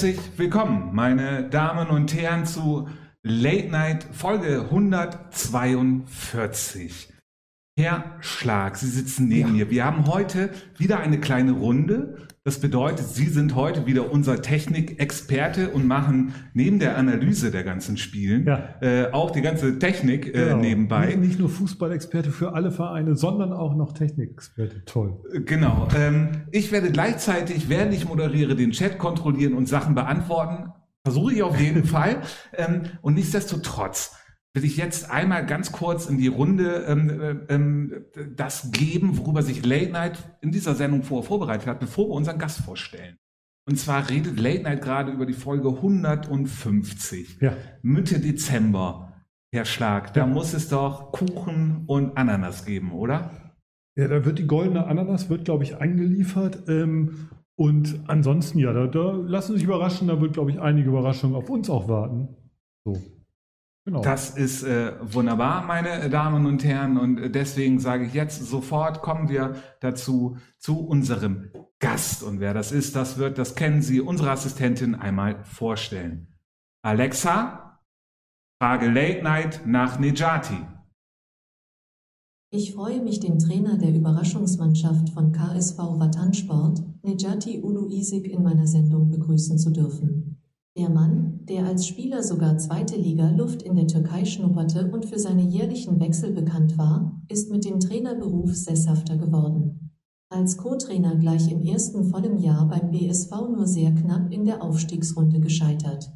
Herzlich willkommen, meine Damen und Herren, zu Late Night Folge 142. Herr Schlag, Sie sitzen neben ja. mir. Wir haben heute wieder eine kleine Runde. Das bedeutet, Sie sind heute wieder unser Technikexperte und machen neben der Analyse der ganzen Spielen ja. äh, auch die ganze Technik äh, genau. nebenbei. Nicht, nicht, nur Fußballexperte für alle Vereine, sondern auch noch Technikexperte. Toll. Äh, genau. Ähm, ich werde gleichzeitig, während ich moderiere, den Chat kontrollieren und Sachen beantworten. Versuche ich auf jeden Fall. Ähm, und nichtsdestotrotz will ich jetzt einmal ganz kurz in die Runde ähm, äh, ähm, das geben, worüber sich Late Night in dieser Sendung vor, vorbereitet hat, bevor wir unseren Gast vorstellen. Und zwar redet Late Night gerade über die Folge 150. Ja. Mitte Dezember, Herr Schlag. Da ja. muss es doch Kuchen und Ananas geben, oder? Ja, da wird die goldene Ananas, wird, glaube ich, eingeliefert. Ähm, und ansonsten, ja, da, da lassen Sie sich überraschen. Da wird, glaube ich, einige Überraschungen auf uns auch warten. So. Genau. Das ist äh, wunderbar, meine Damen und Herren. Und deswegen sage ich jetzt sofort, kommen wir dazu zu unserem Gast. Und wer das ist, das wird, das kennen Sie, unsere Assistentin einmal vorstellen. Alexa, frage Late Night nach Nejati. Ich freue mich, den Trainer der Überraschungsmannschaft von KSV Vatansport, Nejati Uluisik, in meiner Sendung begrüßen zu dürfen. Der Mann, der als Spieler sogar zweite Liga Luft in der Türkei schnupperte und für seine jährlichen Wechsel bekannt war, ist mit dem Trainerberuf sesshafter geworden. Als Co-Trainer gleich im ersten vollen Jahr beim BSV nur sehr knapp in der Aufstiegsrunde gescheitert.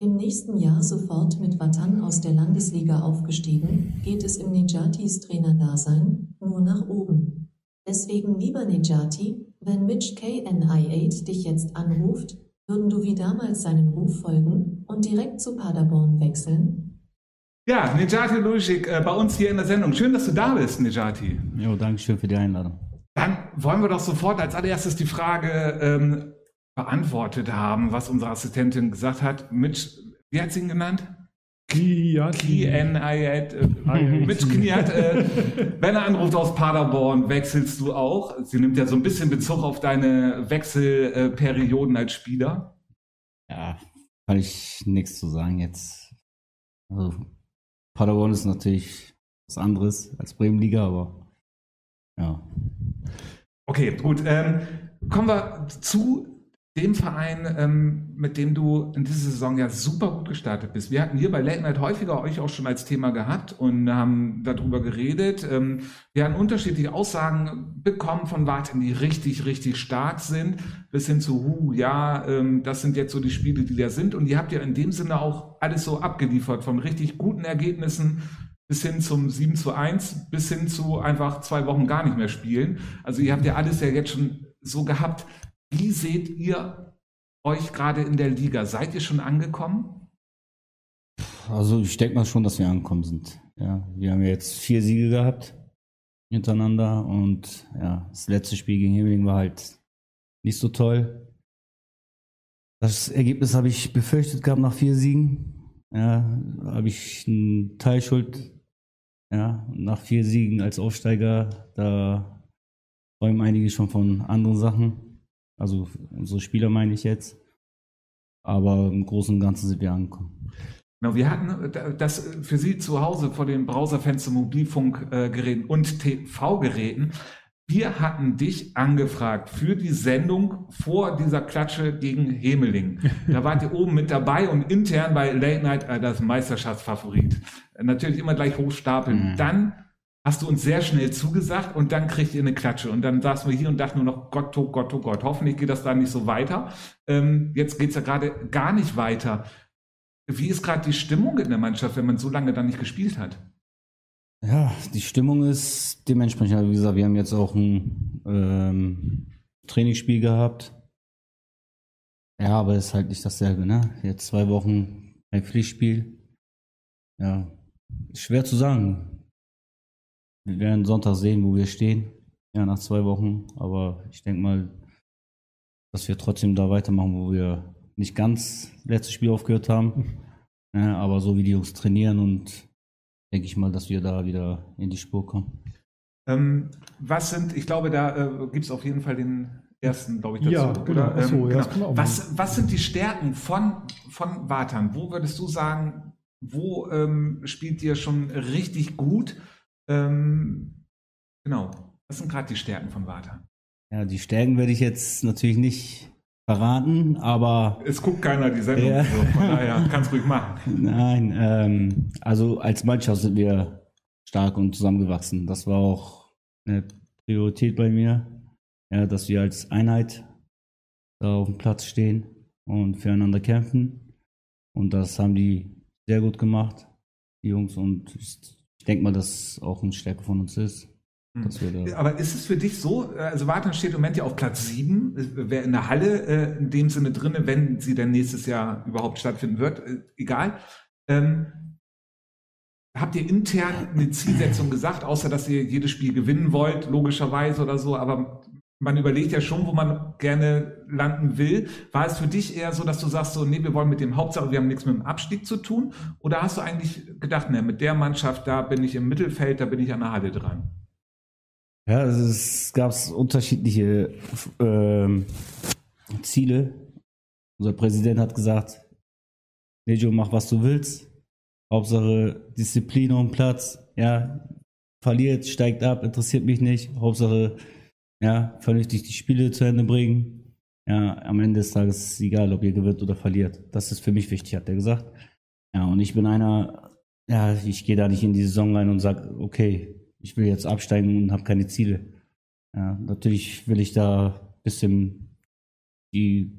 Im nächsten Jahr sofort mit Vatan aus der Landesliga aufgestiegen, geht es im Nejatis Trainerdasein nur nach oben. Deswegen lieber Nejati, wenn Mitch KNI8 dich jetzt anruft, würden du wie damals seinen Ruf folgen und direkt zu Paderborn wechseln? Ja, Nejati Luschik, äh, bei uns hier in der Sendung. Schön, dass du da bist, Nejati. Jo, danke schön für die Einladung. Dann wollen wir doch sofort als allererstes die Frage ähm, beantwortet haben, was unsere Assistentin gesagt hat. Mitch, wie hat sie ihn genannt? Kniat. Äh, Mitch Kniat, äh, wenn er anruft aus Paderborn, wechselst du auch? Sie nimmt ja so ein bisschen Bezug auf deine Wechselperioden als Spieler. Ja, kann ich nichts zu sagen jetzt. Also, Paderborn ist natürlich was anderes als Bremenliga, aber ja. Okay, gut. Ähm, kommen wir zu dem Verein, ähm, mit dem du in dieser Saison ja super gut gestartet bist. Wir hatten hier bei Late Night häufiger euch auch schon als Thema gehabt und haben darüber geredet. Ähm, wir haben unterschiedliche Aussagen bekommen von Warten, die richtig, richtig stark sind, bis hin zu, hu, ja, ähm, das sind jetzt so die Spiele, die da sind. Und ihr habt ja in dem Sinne auch alles so abgeliefert, von richtig guten Ergebnissen bis hin zum 7 zu 1, bis hin zu einfach zwei Wochen gar nicht mehr spielen. Also ihr habt ja alles ja jetzt schon so gehabt. Wie seht ihr euch gerade in der Liga? Seid ihr schon angekommen? Also ich denke mal schon, dass wir angekommen sind. Ja, wir haben jetzt vier Siege gehabt hintereinander und ja, das letzte Spiel gegen Himmeling war halt nicht so toll. Das Ergebnis habe ich befürchtet gehabt nach vier Siegen. Ja, habe ich einen Teilschuld. Ja, nach vier Siegen als Aufsteiger, da räumen einige schon von anderen Sachen. Also unsere Spieler meine ich jetzt. Aber im Großen und Ganzen sind wir angekommen. Genau, wir hatten das für Sie zu Hause vor den Browserfenster, Mobilfunkgeräten und TV-Geräten. Wir hatten dich angefragt für die Sendung vor dieser Klatsche gegen Hemeling. Da wart ihr oben mit dabei und intern bei Late Night äh, das Meisterschaftsfavorit. Natürlich immer gleich hochstapeln. Mhm. Dann hast du uns sehr schnell zugesagt und dann kriegt ihr eine Klatsche. Und dann saßen wir hier und dachten nur noch, Gott, oh Gott, oh Gott, hoffentlich geht das da nicht so weiter. Ähm, jetzt geht's ja gerade gar nicht weiter. Wie ist gerade die Stimmung in der Mannschaft, wenn man so lange dann nicht gespielt hat? Ja, die Stimmung ist dementsprechend, also wie gesagt, wir haben jetzt auch ein ähm, Trainingsspiel gehabt. Ja, aber es ist halt nicht dasselbe, ne? Jetzt zwei Wochen ein Pflichtspiel. Ja, schwer zu sagen. Wir werden Sonntag sehen, wo wir stehen. Ja, nach zwei Wochen. Aber ich denke mal, dass wir trotzdem da weitermachen, wo wir nicht ganz letztes Spiel aufgehört haben. Ja, aber so wie die Jungs trainieren und denke ich mal, dass wir da wieder in die Spur kommen. Ähm, was sind, ich glaube, da äh, gibt es auf jeden Fall den ersten, glaube ich, dazu. Ja, genau. So, Ähm, ja, das kann man auch was, was sind die Stärken von, von Watern? Wo würdest du sagen, wo ähm, spielt ihr schon richtig gut? Ähm, genau. Was sind gerade die Stärken von Watern? Ja, die Stärken werde ich jetzt natürlich nicht verraten, aber Es guckt keiner die Sendung, Ja. so, von daher kannst ruhig machen. Nein, ähm, also als Mannschaft sind wir stark und zusammengewachsen. Das war auch eine Priorität bei mir, ja, dass wir als Einheit da auf dem Platz stehen und füreinander kämpfen. Und das haben die sehr gut gemacht, die Jungs. Und ich denke mal, dass auch eine Stärke von uns ist. Da, Aber ist es für dich so, äh, also Wartan steht im Moment ja auf Platz 7, wäre in der Halle äh, in dem Sinne drinne, wenn sie dann nächstes Jahr überhaupt stattfinden wird, äh, egal. Ähm, habt ihr intern eine Zielsetzung gesagt, außer dass ihr jedes Spiel gewinnen wollt, logischerweise oder so, aber man überlegt ja schon, wo man gerne landen will. War es für dich eher so, dass du sagst, so, nee, wir wollen mit dem Hauptsache, wir haben nichts mit dem Abstieg zu tun? Oder hast du eigentlich gedacht, ne, mit der Mannschaft, da bin ich im Mittelfeld, da bin ich an der Halle dran? Ja, also es gab unterschiedliche ähm, Ziele. Unser Präsident hat gesagt, Nejo, mach was du willst. Hauptsache Disziplin dem Platz. Ja, verliert, steigt ab, interessiert mich nicht. Hauptsache, ja, vernünftig die Spiele zu Ende bringen. Ja, am Ende des Tages ist es egal, ob ihr gewinnt oder verliert. Das ist für mich wichtig, hat er gesagt. Ja, und ich bin einer, ja, ich gehe da nicht in die Saison rein und sage, okay, ich will jetzt absteigen und habe keine Ziele. Ja, natürlich will ich da ein bisschen die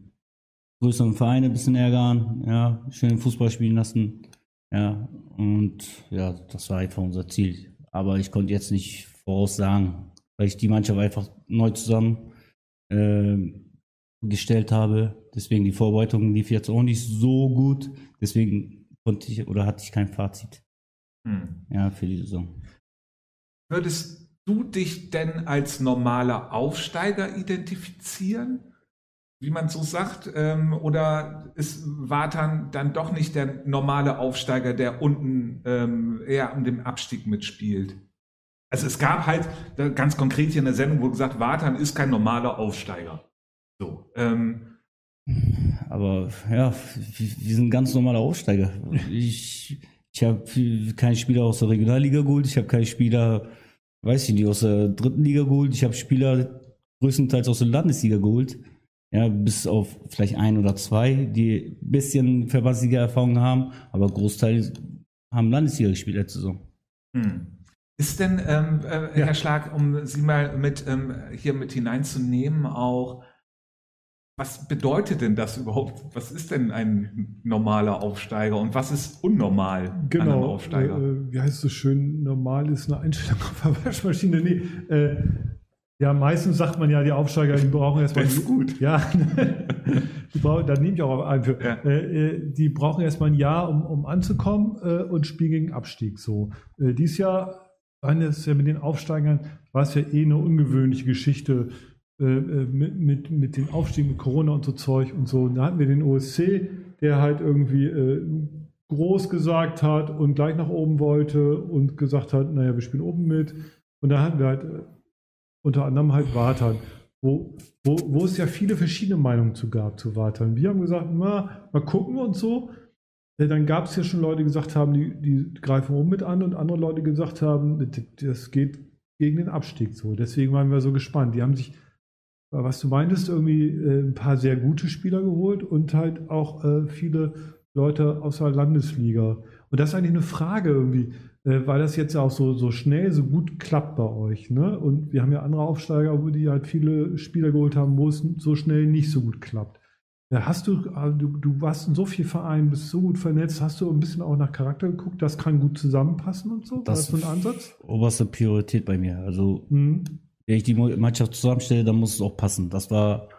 größeren Vereine ein bisschen ärgern, ja, schön Fußball spielen lassen. Ja, und ja, das war einfach unser Ziel. Aber ich konnte jetzt nicht voraussagen, weil ich die Mannschaft einfach neu zusammen ähm, gestellt habe. Deswegen die Vorbereitung lief jetzt auch nicht so gut. Deswegen konnte ich oder hatte ich kein Fazit Hm. ja, für die Saison. Würdest du dich denn als normaler Aufsteiger identifizieren? Wie man so sagt? Ähm, oder ist Watan dann doch nicht der normale Aufsteiger, der unten ähm, eher um den Abstieg mitspielt? Also es gab halt da ganz konkret hier in der Sendung, wo gesagt, Watan ist kein normaler Aufsteiger. So. Ähm, Aber ja, wir wir sind ganz normaler Aufsteiger. Ich, ich habe keinen Spieler aus der Regionalliga geholt, ich habe keinen Spieler, weiß ich nicht, aus der dritten Liga geholt, ich habe Spieler größtenteils aus der Landesliga geholt. Ja, bis auf vielleicht ein oder zwei, die ein bisschen Verbandsliga-Erfahrung haben, aber Großteil haben Landesliga gespielt letzte Saison. Hm. Ist denn, ähm, äh, Ja. Herr Schlag, um Sie mal mit ähm, hier mit hineinzunehmen, auch was bedeutet denn das überhaupt? Was ist denn ein normaler Aufsteiger und was ist unnormal an einem Genau. Aufsteiger? Äh, wie heißt es so schön? Normal ist eine Einstellung auf der Waschmaschine. Nee, äh, ja, meistens sagt man ja, die Aufsteiger, die brauchen erstmal. Das ist gut. Ja, die brauchen, da nehme ich auch ein für. Ja. Äh, äh, die brauchen erstmal ein Jahr, um, um anzukommen äh, und spielen gegen Abstieg. So. Äh, dieses Jahr waren es ja mit den Aufsteigern, war es ja eh eine ungewöhnliche Geschichte äh, äh, mit, mit, mit den Aufstiegen mit Corona und so Zeug und so. Und da hatten wir den OSC, der halt irgendwie äh, groß gesagt hat und gleich nach oben wollte und gesagt hat, naja, wir spielen oben mit. Und da hatten wir halt äh, unter anderem halt Wartan, wo, wo, wo es ja viele verschiedene Meinungen zu gab zu Wartan. Wir haben gesagt, na, mal gucken und so. Dann gab es ja schon Leute, die gesagt haben, die, die greifen oben mit an und andere Leute gesagt haben, das geht gegen den Abstieg so. Deswegen waren wir so gespannt. Die haben sich, was du meintest, irgendwie äh, ein paar sehr gute Spieler geholt und halt auch äh, viele Leute aus der Landesliga. Und das ist eigentlich eine Frage irgendwie, äh, weil das jetzt ja auch so, so schnell, so gut klappt bei euch. Ne? Und wir haben ja andere Aufsteiger, wo die halt viele Spieler geholt haben, wo es so schnell nicht so gut klappt. Äh, Hast du, also du, du warst in so vielen Vereinen, bist so gut vernetzt, hast du ein bisschen auch nach Charakter geguckt, das kann gut zusammenpassen und so? Das- das so ein Ansatz? Oberste Priorität bei mir. Also Mhm. wenn ich die Mannschaft zusammenstelle, dann muss es auch passen. Das war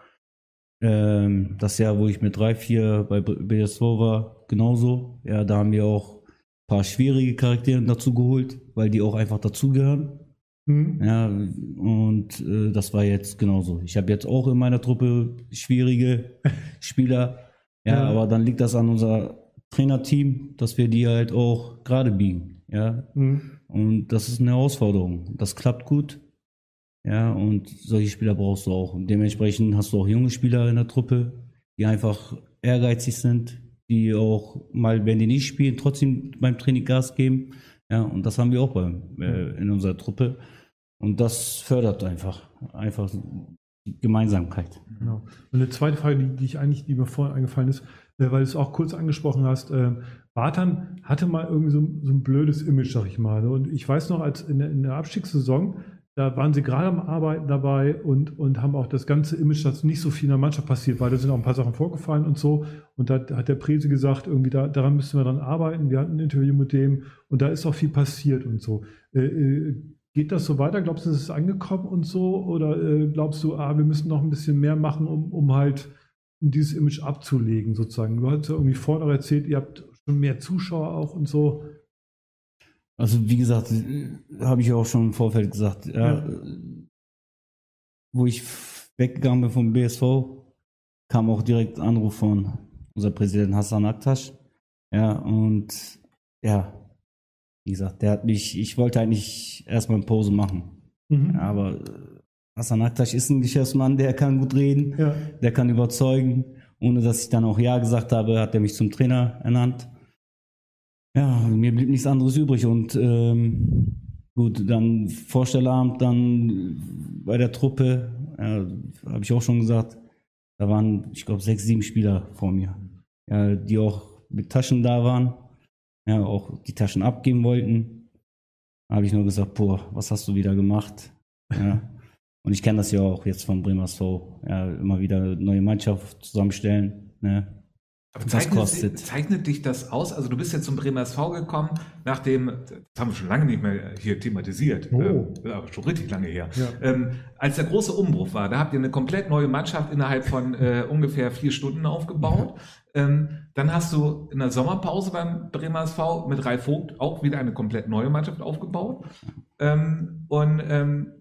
ähm, das Jahr, wo ich mit 3-4 bei BSV war, genauso. Ja, da haben wir auch ein paar schwierige Charaktere dazu geholt, weil die auch einfach dazugehören. Mhm. Ja, und äh, das war jetzt genauso. Ich habe jetzt auch in meiner Truppe schwierige Spieler. Ja, Ja. aber dann liegt das an unser Trainerteam, dass wir die halt auch gerade biegen. Ja, Mhm. und das ist eine Herausforderung. Das klappt gut. Ja, und solche Spieler brauchst du auch. Und dementsprechend hast du auch junge Spieler in der Truppe, die einfach ehrgeizig sind, die auch mal, wenn die nicht spielen, trotzdem beim Training Gas geben. Ja, und das haben wir auch beim, äh, in unserer Truppe. Und das fördert einfach, einfach die Gemeinsamkeit. Genau. Und eine zweite Frage, die, die ich eigentlich, die mir vorhin eingefallen ist, äh, weil du es auch kurz angesprochen hast, äh, Bartan hatte mal irgendwie so, so, ein blödes Image, sag ich mal. Und ich weiß noch, als in der, in der Abstiegssaison, da waren sie gerade am Arbeiten dabei und, und haben auch das ganze Image, dass nicht so viel in der Mannschaft passiert, weil da sind auch ein paar Sachen vorgefallen und so. Und da hat der Prese gesagt, irgendwie da, daran müssen wir dann arbeiten. Wir hatten ein Interview mit dem und da ist auch viel passiert und so. Äh, äh, geht das so weiter? Glaubst du, es ist angekommen und so? Oder äh, glaubst du, ah, wir müssen noch ein bisschen mehr machen, um, um halt um dieses Image abzulegen, sozusagen? Du hast ja irgendwie vorher erzählt, ihr habt schon mehr Zuschauer auch und so. Also wie gesagt, habe ich auch schon im Vorfeld gesagt, ja, ja. wo ich weggegangen bin vom BSV, kam auch direkt Anruf von unser Präsident Hassan Aktasch. Ja, und ja, wie gesagt, der hat mich, ich wollte eigentlich erstmal eine Pause machen. Mhm. Ja, aber Hassan Aktasch ist ein Geschäftsmann, der kann gut reden, ja. der kann überzeugen. Ohne dass ich dann auch Ja gesagt habe, hat er mich zum Trainer ernannt ja, mir blieb nichts anderes übrig und ähm, gut, dann Vorstellabend, dann bei der Truppe, ja, habe ich auch schon gesagt, da waren, ich glaube, sechs, sieben Spieler vor mir, ja, die auch mit Taschen da waren, ja, auch die Taschen abgeben wollten. Da habe ich nur gesagt, boah, was hast du wieder gemacht? Ja. Und ich kenne das ja auch jetzt von Bremershow, ja, immer wieder neue Mannschaft zusammenstellen, ne? Aber zeichnet, kostet. zeichnet dich das aus? Also du bist jetzt zum Bremer SV gekommen, nachdem, das haben wir schon lange nicht mehr hier thematisiert, oh. äh, schon richtig lange her. Ja. Ähm, als der große Umbruch war, da habt ihr eine komplett neue Mannschaft innerhalb von äh, ungefähr vier Stunden aufgebaut. Ja. Ähm, dann hast du in der Sommerpause beim Bremer SV mit Ralf Vogt auch wieder eine komplett neue Mannschaft aufgebaut. Ähm, und ähm,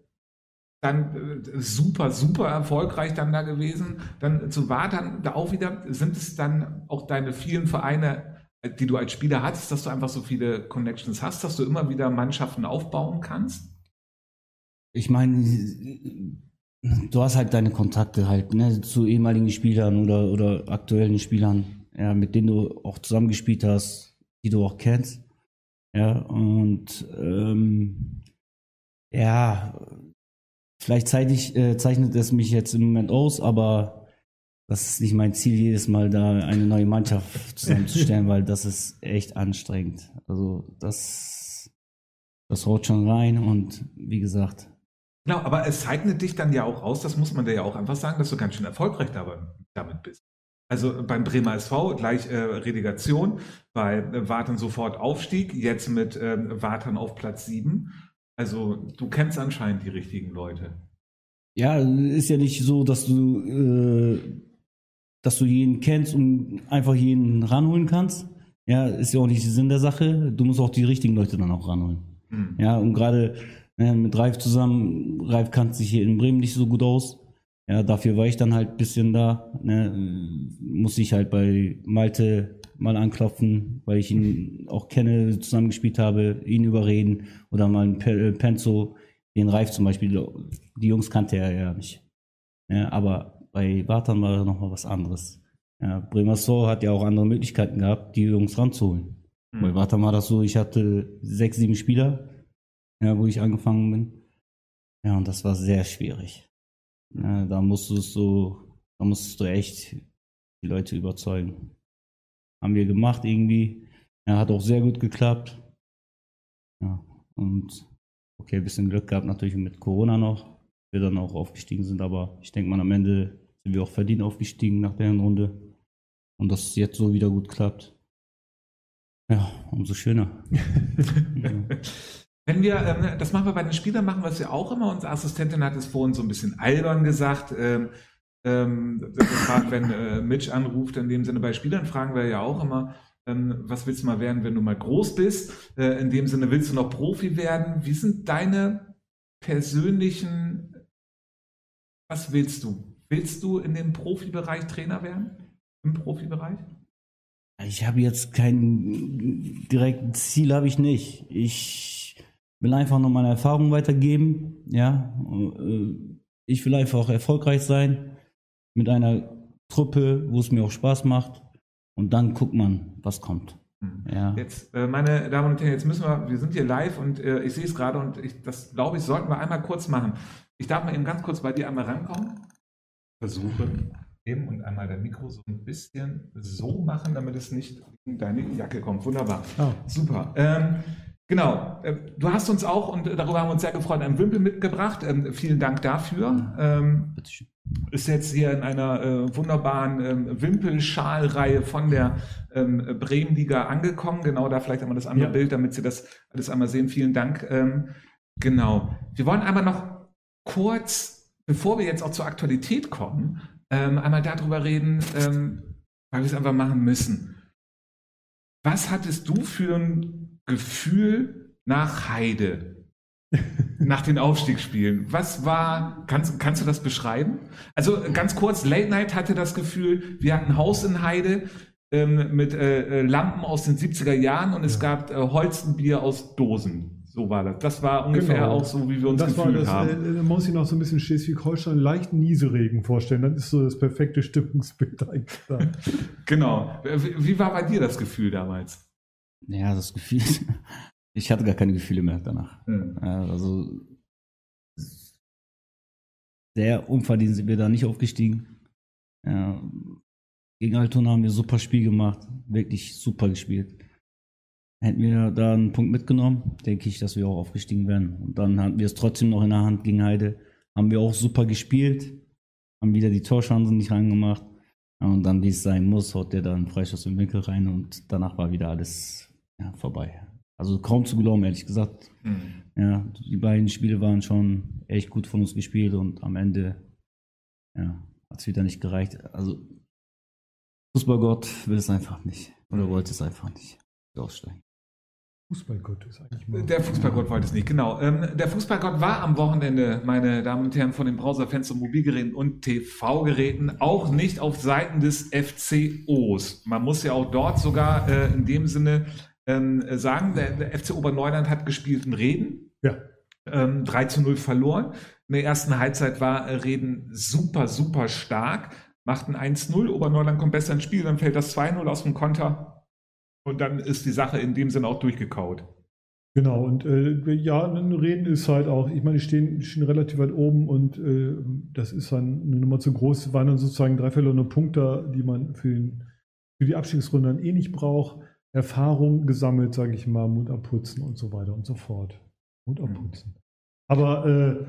dann äh, super, super erfolgreich dann da gewesen. Dann zu Wartern da auch wieder, sind es dann auch deine vielen Vereine, die du als Spieler hattest, dass du einfach so viele Connections hast, dass du immer wieder Mannschaften aufbauen kannst? Ich meine, du hast halt deine Kontakte halt, ne, zu ehemaligen Spielern oder, oder aktuellen Spielern, ja, mit denen du auch zusammengespielt hast, die du auch kennst. Ja, und ähm, ja, Vielleicht zeitig, äh, zeichnet es mich jetzt im Moment aus, aber das ist nicht mein Ziel, jedes Mal da eine neue Mannschaft zusammenzustellen, weil das ist echt anstrengend. Also das, das haut schon rein und wie gesagt. Genau, aber es zeichnet dich dann ja auch aus, das muss man dir ja auch einfach sagen, dass du ganz schön erfolgreich damit bist. Also beim Bremer SV gleich äh, Relegation, bei äh, Warten sofort Aufstieg, jetzt mit äh, Warten auf Platz 7. Also du kennst anscheinend die richtigen Leute. Ja, ist ja nicht so, dass du, äh, dass du jeden kennst und einfach jeden ranholen kannst. Ja, ist ja auch nicht der Sinn der Sache. Du musst auch die richtigen Leute dann auch ranholen. Mhm. Ja, und gerade äh, mit Ralf zusammen, Ralf kannte sich hier in Bremen nicht so gut aus. Ja, dafür war ich dann halt ein bisschen da. Ne, musste ich halt bei Malte mal anklopfen, weil ich ihn auch kenne, zusammengespielt habe, ihn überreden oder mal ein äh, Penzo, den Reif zum Beispiel, die Jungs kannte er ja nicht. Ja, aber bei Bartan war noch mal was anderes. Ja, Bremerso hat ja auch andere Möglichkeiten gehabt, die Jungs ranzuholen. Mhm. Bei Bartan war das so, ich hatte sechs, sieben Spieler, ja, wo ich angefangen bin. Ja, und das war sehr schwierig. Ja, da musstest du, da musstest du echt die Leute überzeugen. Haben wir gemacht irgendwie. Ja, hat auch sehr gut geklappt. Ja, und okay, ein bisschen Glück gehabt natürlich mit Corona noch, wir dann auch aufgestiegen sind, aber ich denke mal am Ende sind wir auch verdient aufgestiegen nach der Runde. Und dass es jetzt so wieder gut klappt. Ja, umso schöner. Wenn wir, ähm, das machen wir bei den Spielern, machen wir es ja auch immer. Unsere Assistentin hat es vorhin so ein bisschen albern gesagt. Ähm, ähm, gefragt, wenn äh, Mitch anruft, in dem Sinne bei Spielern fragen wir ja auch immer, ähm, was willst du mal werden, wenn du mal groß bist? Äh, in dem Sinne, willst du noch Profi werden? Wie sind deine persönlichen, was willst du? Willst du in dem Profibereich Trainer werden? Im Profibereich? Ich habe jetzt kein direktes Ziel, habe ich nicht. Ich will einfach nur meine Erfahrung weitergeben. Ja, äh, ich will einfach erfolgreich sein mit einer Truppe, wo es mir auch Spaß macht. Und dann guckt man, was kommt. Hm. Ja. Jetzt, äh, meine Damen und Herren, jetzt müssen wir, wir sind hier live und äh, ich sehe es gerade und ich, das glaube ich, sollten wir einmal kurz machen. Ich darf mal eben ganz kurz bei dir einmal rankommen. Versuche eben und einmal dein Mikro so ein bisschen so machen, damit es nicht in deine Jacke kommt. Wunderbar. Ah. Super. Ähm, genau. Äh, Du hast uns auch, und darüber haben wir uns sehr gefreut, einen Wimpel mitgebracht. Ähm, vielen Dank dafür. Ähm, ist jetzt hier in einer äh, wunderbaren ähm, Wimpelschalreihe von der ähm, Bremenliga angekommen. Genau da vielleicht einmal das andere Ja. Bild, damit Sie das alles einmal sehen. Vielen Dank. Ähm, genau. Wir wollen einmal noch kurz, bevor wir jetzt auch zur Aktualität kommen, ähm, einmal darüber reden, ähm, weil wir es einfach machen müssen. Was hattest du für ein Gefühl nach Heide? nach den Aufstiegsspielen. Was war, kannst, kannst du das beschreiben? Also äh, ganz kurz, Late Night hatte das Gefühl, wir hatten ein Haus in Heide ähm, mit äh, äh, Lampen aus den 70er Jahren und es gab äh, Holzenbier aus Dosen. So war das. Das war ungefähr Genau. auch so, wie wir uns das war gefühlt das, haben. äh, man muss sich noch so ein bisschen Schleswig-Holstein leichten Nieseregen vorstellen. Dann ist so das perfekte Stimmungsbild eigentlich da. Genau. Wie, wie war bei dir das Gefühl damals? Ja, das Gefühl. Ich hatte gar keine Gefühle mehr danach. Hm. Ja, also sehr unverdient sind wir da nicht aufgestiegen. Ja, gegen Altona haben wir ein super Spiel gemacht, wirklich super gespielt. Hätten wir da einen Punkt mitgenommen, denke ich, dass wir auch aufgestiegen wären. Und dann hatten wir es trotzdem noch in der Hand gegen Heide. Haben wir auch super gespielt, haben wieder die Torchancen nicht reingemacht. Und dann, wie es sein muss, haut der dann Freischuss im Winkel rein und danach war wieder alles ja, vorbei. Also kaum zu glauben, ehrlich gesagt. Hm. Ja, die beiden Spiele waren schon echt gut von uns gespielt und am Ende ja, hat es wieder nicht gereicht. Also Fußballgott will es einfach nicht. Oder wollte es einfach nicht. Aussteigen. Fußballgott ist eigentlich mal. Der Fußballgott wollte es nicht, genau. Ähm, der Fußballgott war am Wochenende, meine Damen und Herren, von den Browserfans und Mobilgeräten und TV-Geräten auch nicht auf Seiten des FCOs. Man muss ja auch dort sogar äh, in dem Sinne ähm, sagen, der, der FC Oberneuland hat gespielt in Reden. Ja. Ähm, 3 zu 0 verloren. In der ersten Halbzeit war äh, Reden super, super stark. Machten 1-0, Oberneuland kommt besser ins Spiel, dann fällt das 2-0 aus dem Konter. Und dann ist die Sache in dem Sinne auch durchgekaut. Genau, und äh, ja, ein Reden ist halt auch, ich meine, die stehen, stehen relativ weit oben und äh, das ist dann eine Nummer zu groß. Es waren dann sozusagen drei verlorene Punkte, die man für, den, für die Abstiegsrunde dann eh nicht braucht. Erfahrung gesammelt, sage ich mal, Mund abputzen und so weiter und so fort. Mund abputzen. Aber äh,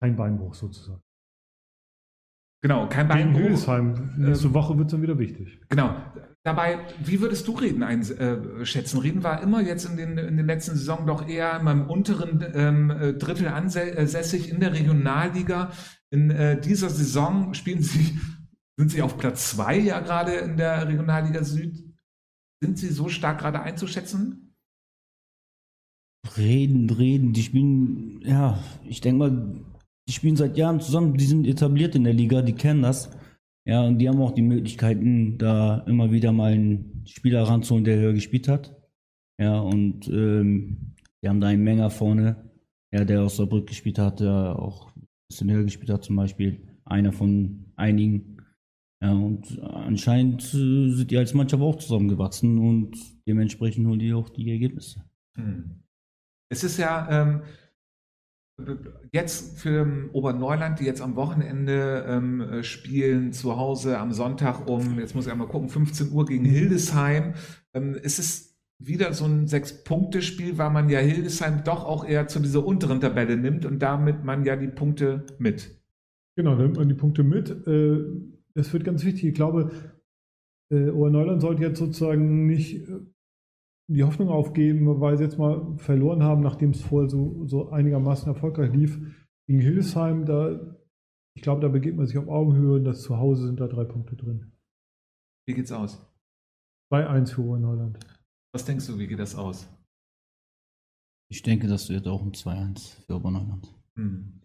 kein Beinbruch sozusagen. Genau, kein Beinbruch. Hildesheim, nächste Woche wird es dann wieder wichtig. Genau. Dabei, wie würdest du Reden einschätzen? Reden war immer jetzt in den, in den letzten Saison doch eher in meinem unteren ähm, äh, Drittel ansässig in der Regionalliga. In äh, dieser Saison spielen sie, sind sie auf Platz zwei ja gerade in der Regionalliga Süd. Sind sie so stark gerade einzuschätzen? Reden, reden, die spielen, ja, ich denke mal, die spielen seit Jahren zusammen, die sind etabliert in der Liga, die kennen das. Ja, und die haben auch die Möglichkeiten, da immer wieder mal einen Spieler ranzuholen, der höher gespielt hat. Ja, und ähm, die haben da einen Menger vorne, ja, der aus Saarbrück gespielt hat, der auch ein bisschen höher gespielt hat, zum Beispiel. Einer von einigen. Ja, und anscheinend äh, sind die als Mannschaft auch zusammengewachsen und dementsprechend holen die auch die Ergebnisse. Hm. Es ist ja ähm, jetzt für Oberneuland, die jetzt am Wochenende ähm, äh, spielen, zu Hause am Sonntag um, jetzt muss ich einmal gucken, 15 Uhr gegen Hildesheim. Ähm, ist es wieder so ein Sechs-Punkte-Spiel, weil man ja Hildesheim doch auch eher zu dieser unteren Tabelle nimmt und damit man ja die Punkte mit. Genau, da nimmt man die Punkte mit. Äh, Das wird ganz wichtig. Ich glaube, äh, Oberneuland sollte jetzt sozusagen nicht äh, die Hoffnung aufgeben, weil sie jetzt mal verloren haben, nachdem es vorher so, so einigermaßen erfolgreich lief. Gegen Hildesheim, da, ich glaube, da begeht man sich auf Augenhöhe und das zu Hause sind da drei Punkte drin. Wie geht's aus? 2-1 für Oberneuland. Was denkst du, wie geht das aus? Ich denke, das wird auch ein 2-1 für Oberneukland. Hm.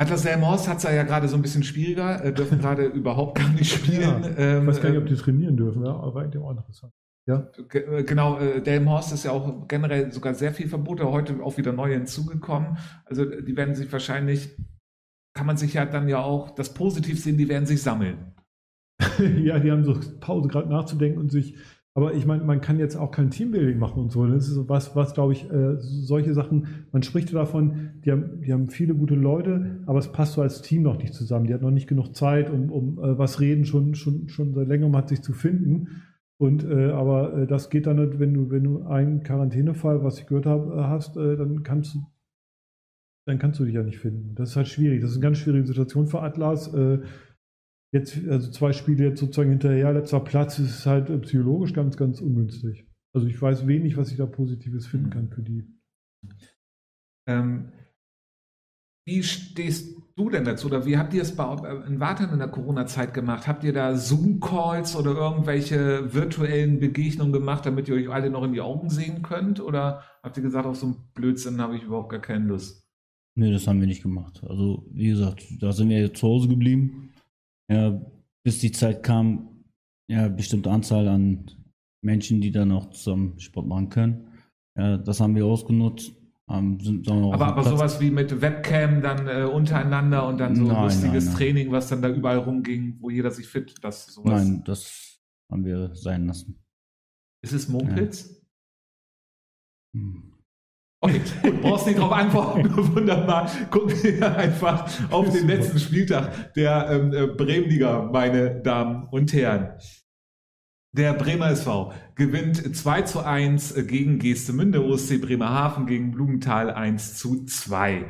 Atlas Delmhorst hat es ja gerade so ein bisschen schwieriger, äh, dürfen gerade überhaupt gar nicht spielen. Ja, ähm, Ich weiß gar nicht, ob ähm, die trainieren dürfen, ja, aber eigentlich auch interessant. Ja. Äh, Genau, äh, Delmhorst ist ja auch generell sogar sehr viel Verbote, heute auch wieder neue hinzugekommen. Also die werden sich wahrscheinlich, kann man sich ja dann ja auch das positiv sehen, die werden sich sammeln. ja, die haben so Pause gerade nachzudenken und sich. Aber ich meine, man kann jetzt auch kein Teambuilding machen und so. Das ist so was, was glaube ich, äh, solche Sachen, man spricht davon, die haben, die haben viele gute Leute, aber es passt so als Team noch nicht zusammen. Die hat noch nicht genug Zeit, um, um äh, was reden, schon, schon, schon seit längerem hat sich zu finden. Und äh, aber äh, das geht dann nicht, wenn du, wenn du einen Quarantänefall, was ich gehört habe, äh, hast, äh, dann kannst du dann kannst du dich ja nicht finden. Das ist halt schwierig. Das ist eine ganz schwierige Situation für Atlas. Jetzt, also zwei Spiele jetzt sozusagen hinterher, letzter Platz, ist halt äh, psychologisch ganz, ganz ungünstig. Also ich weiß wenig, was ich da Positives finden kann für die. Ähm, wie stehst du denn dazu oder wie habt ihr es äh, in Warten in der Corona-Zeit gemacht? Habt ihr da Zoom-Calls oder irgendwelche virtuellen Begegnungen gemacht, damit ihr euch alle noch in die Augen sehen könnt? Oder habt ihr gesagt, auf so einen Blödsinn habe ich überhaupt gar keine Lust? Nee, das haben wir nicht gemacht. Also, wie gesagt, da sind wir zu Hause geblieben. Ja, bis die Zeit kam, ja, bestimmte Anzahl an Menschen, die dann auch zusammen Sport machen können. Ja, das haben wir ausgenutzt. Ähm, sind dann auch Aber, aber sowas wie mit Webcam dann äh, untereinander und dann so Nein, lustiges nein, nein. Training, was dann da überall rumging, wo jeder sich fit, das sowas. Nein, das haben wir sein lassen. Ist es Mumpitz? Hm. Okay, gut, brauchst nicht drauf antworten. Wunderbar. Gucken wir einfach auf den letzten Spieltag der ähm, äh, Bremenliga, meine Damen und Herren. Der Bremer SV gewinnt 2 zu 1 gegen Geestemünde, OSC Bremerhaven gegen Blumenthal 1 zu 2.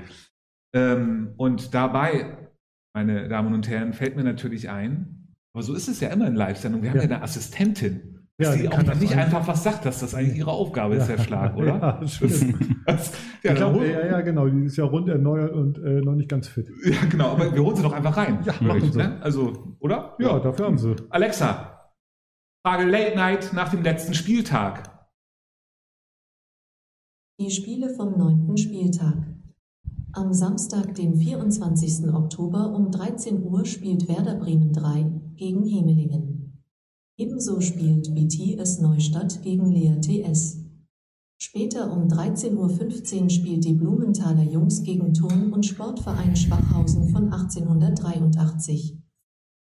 Ähm, und dabei, meine Damen und Herren, fällt mir natürlich ein, aber so ist es ja immer in Live-Sendungen, wir haben Ja. ja eine Assistentin, Ja, die die auch kann das nicht einfach was sagt, dass das eigentlich ihre Aufgabe ist, Herr Schlag, oder? Ja, stimmt. Das, ja, hol- ja, ja, genau. Die ist ja rund erneuert und äh, noch nicht ganz fit. ja, genau, aber wir holen sie doch einfach rein. Ja, machen Sie. Ne? Also, oder? Ja, dafür haben sie. Alexa, Frage Late Night nach dem letzten Spieltag. Die Spiele vom neunten Spieltag. Am Samstag, den 24. Oktober um 13 Uhr spielt Werder Bremen 3 gegen Hemelingen. Ebenso spielt BTS Neustadt gegen Lea TS. Später um 13.15 Uhr spielt die Blumenthaler Jungs gegen Turn- und Sportverein Schwachhausen von 1883.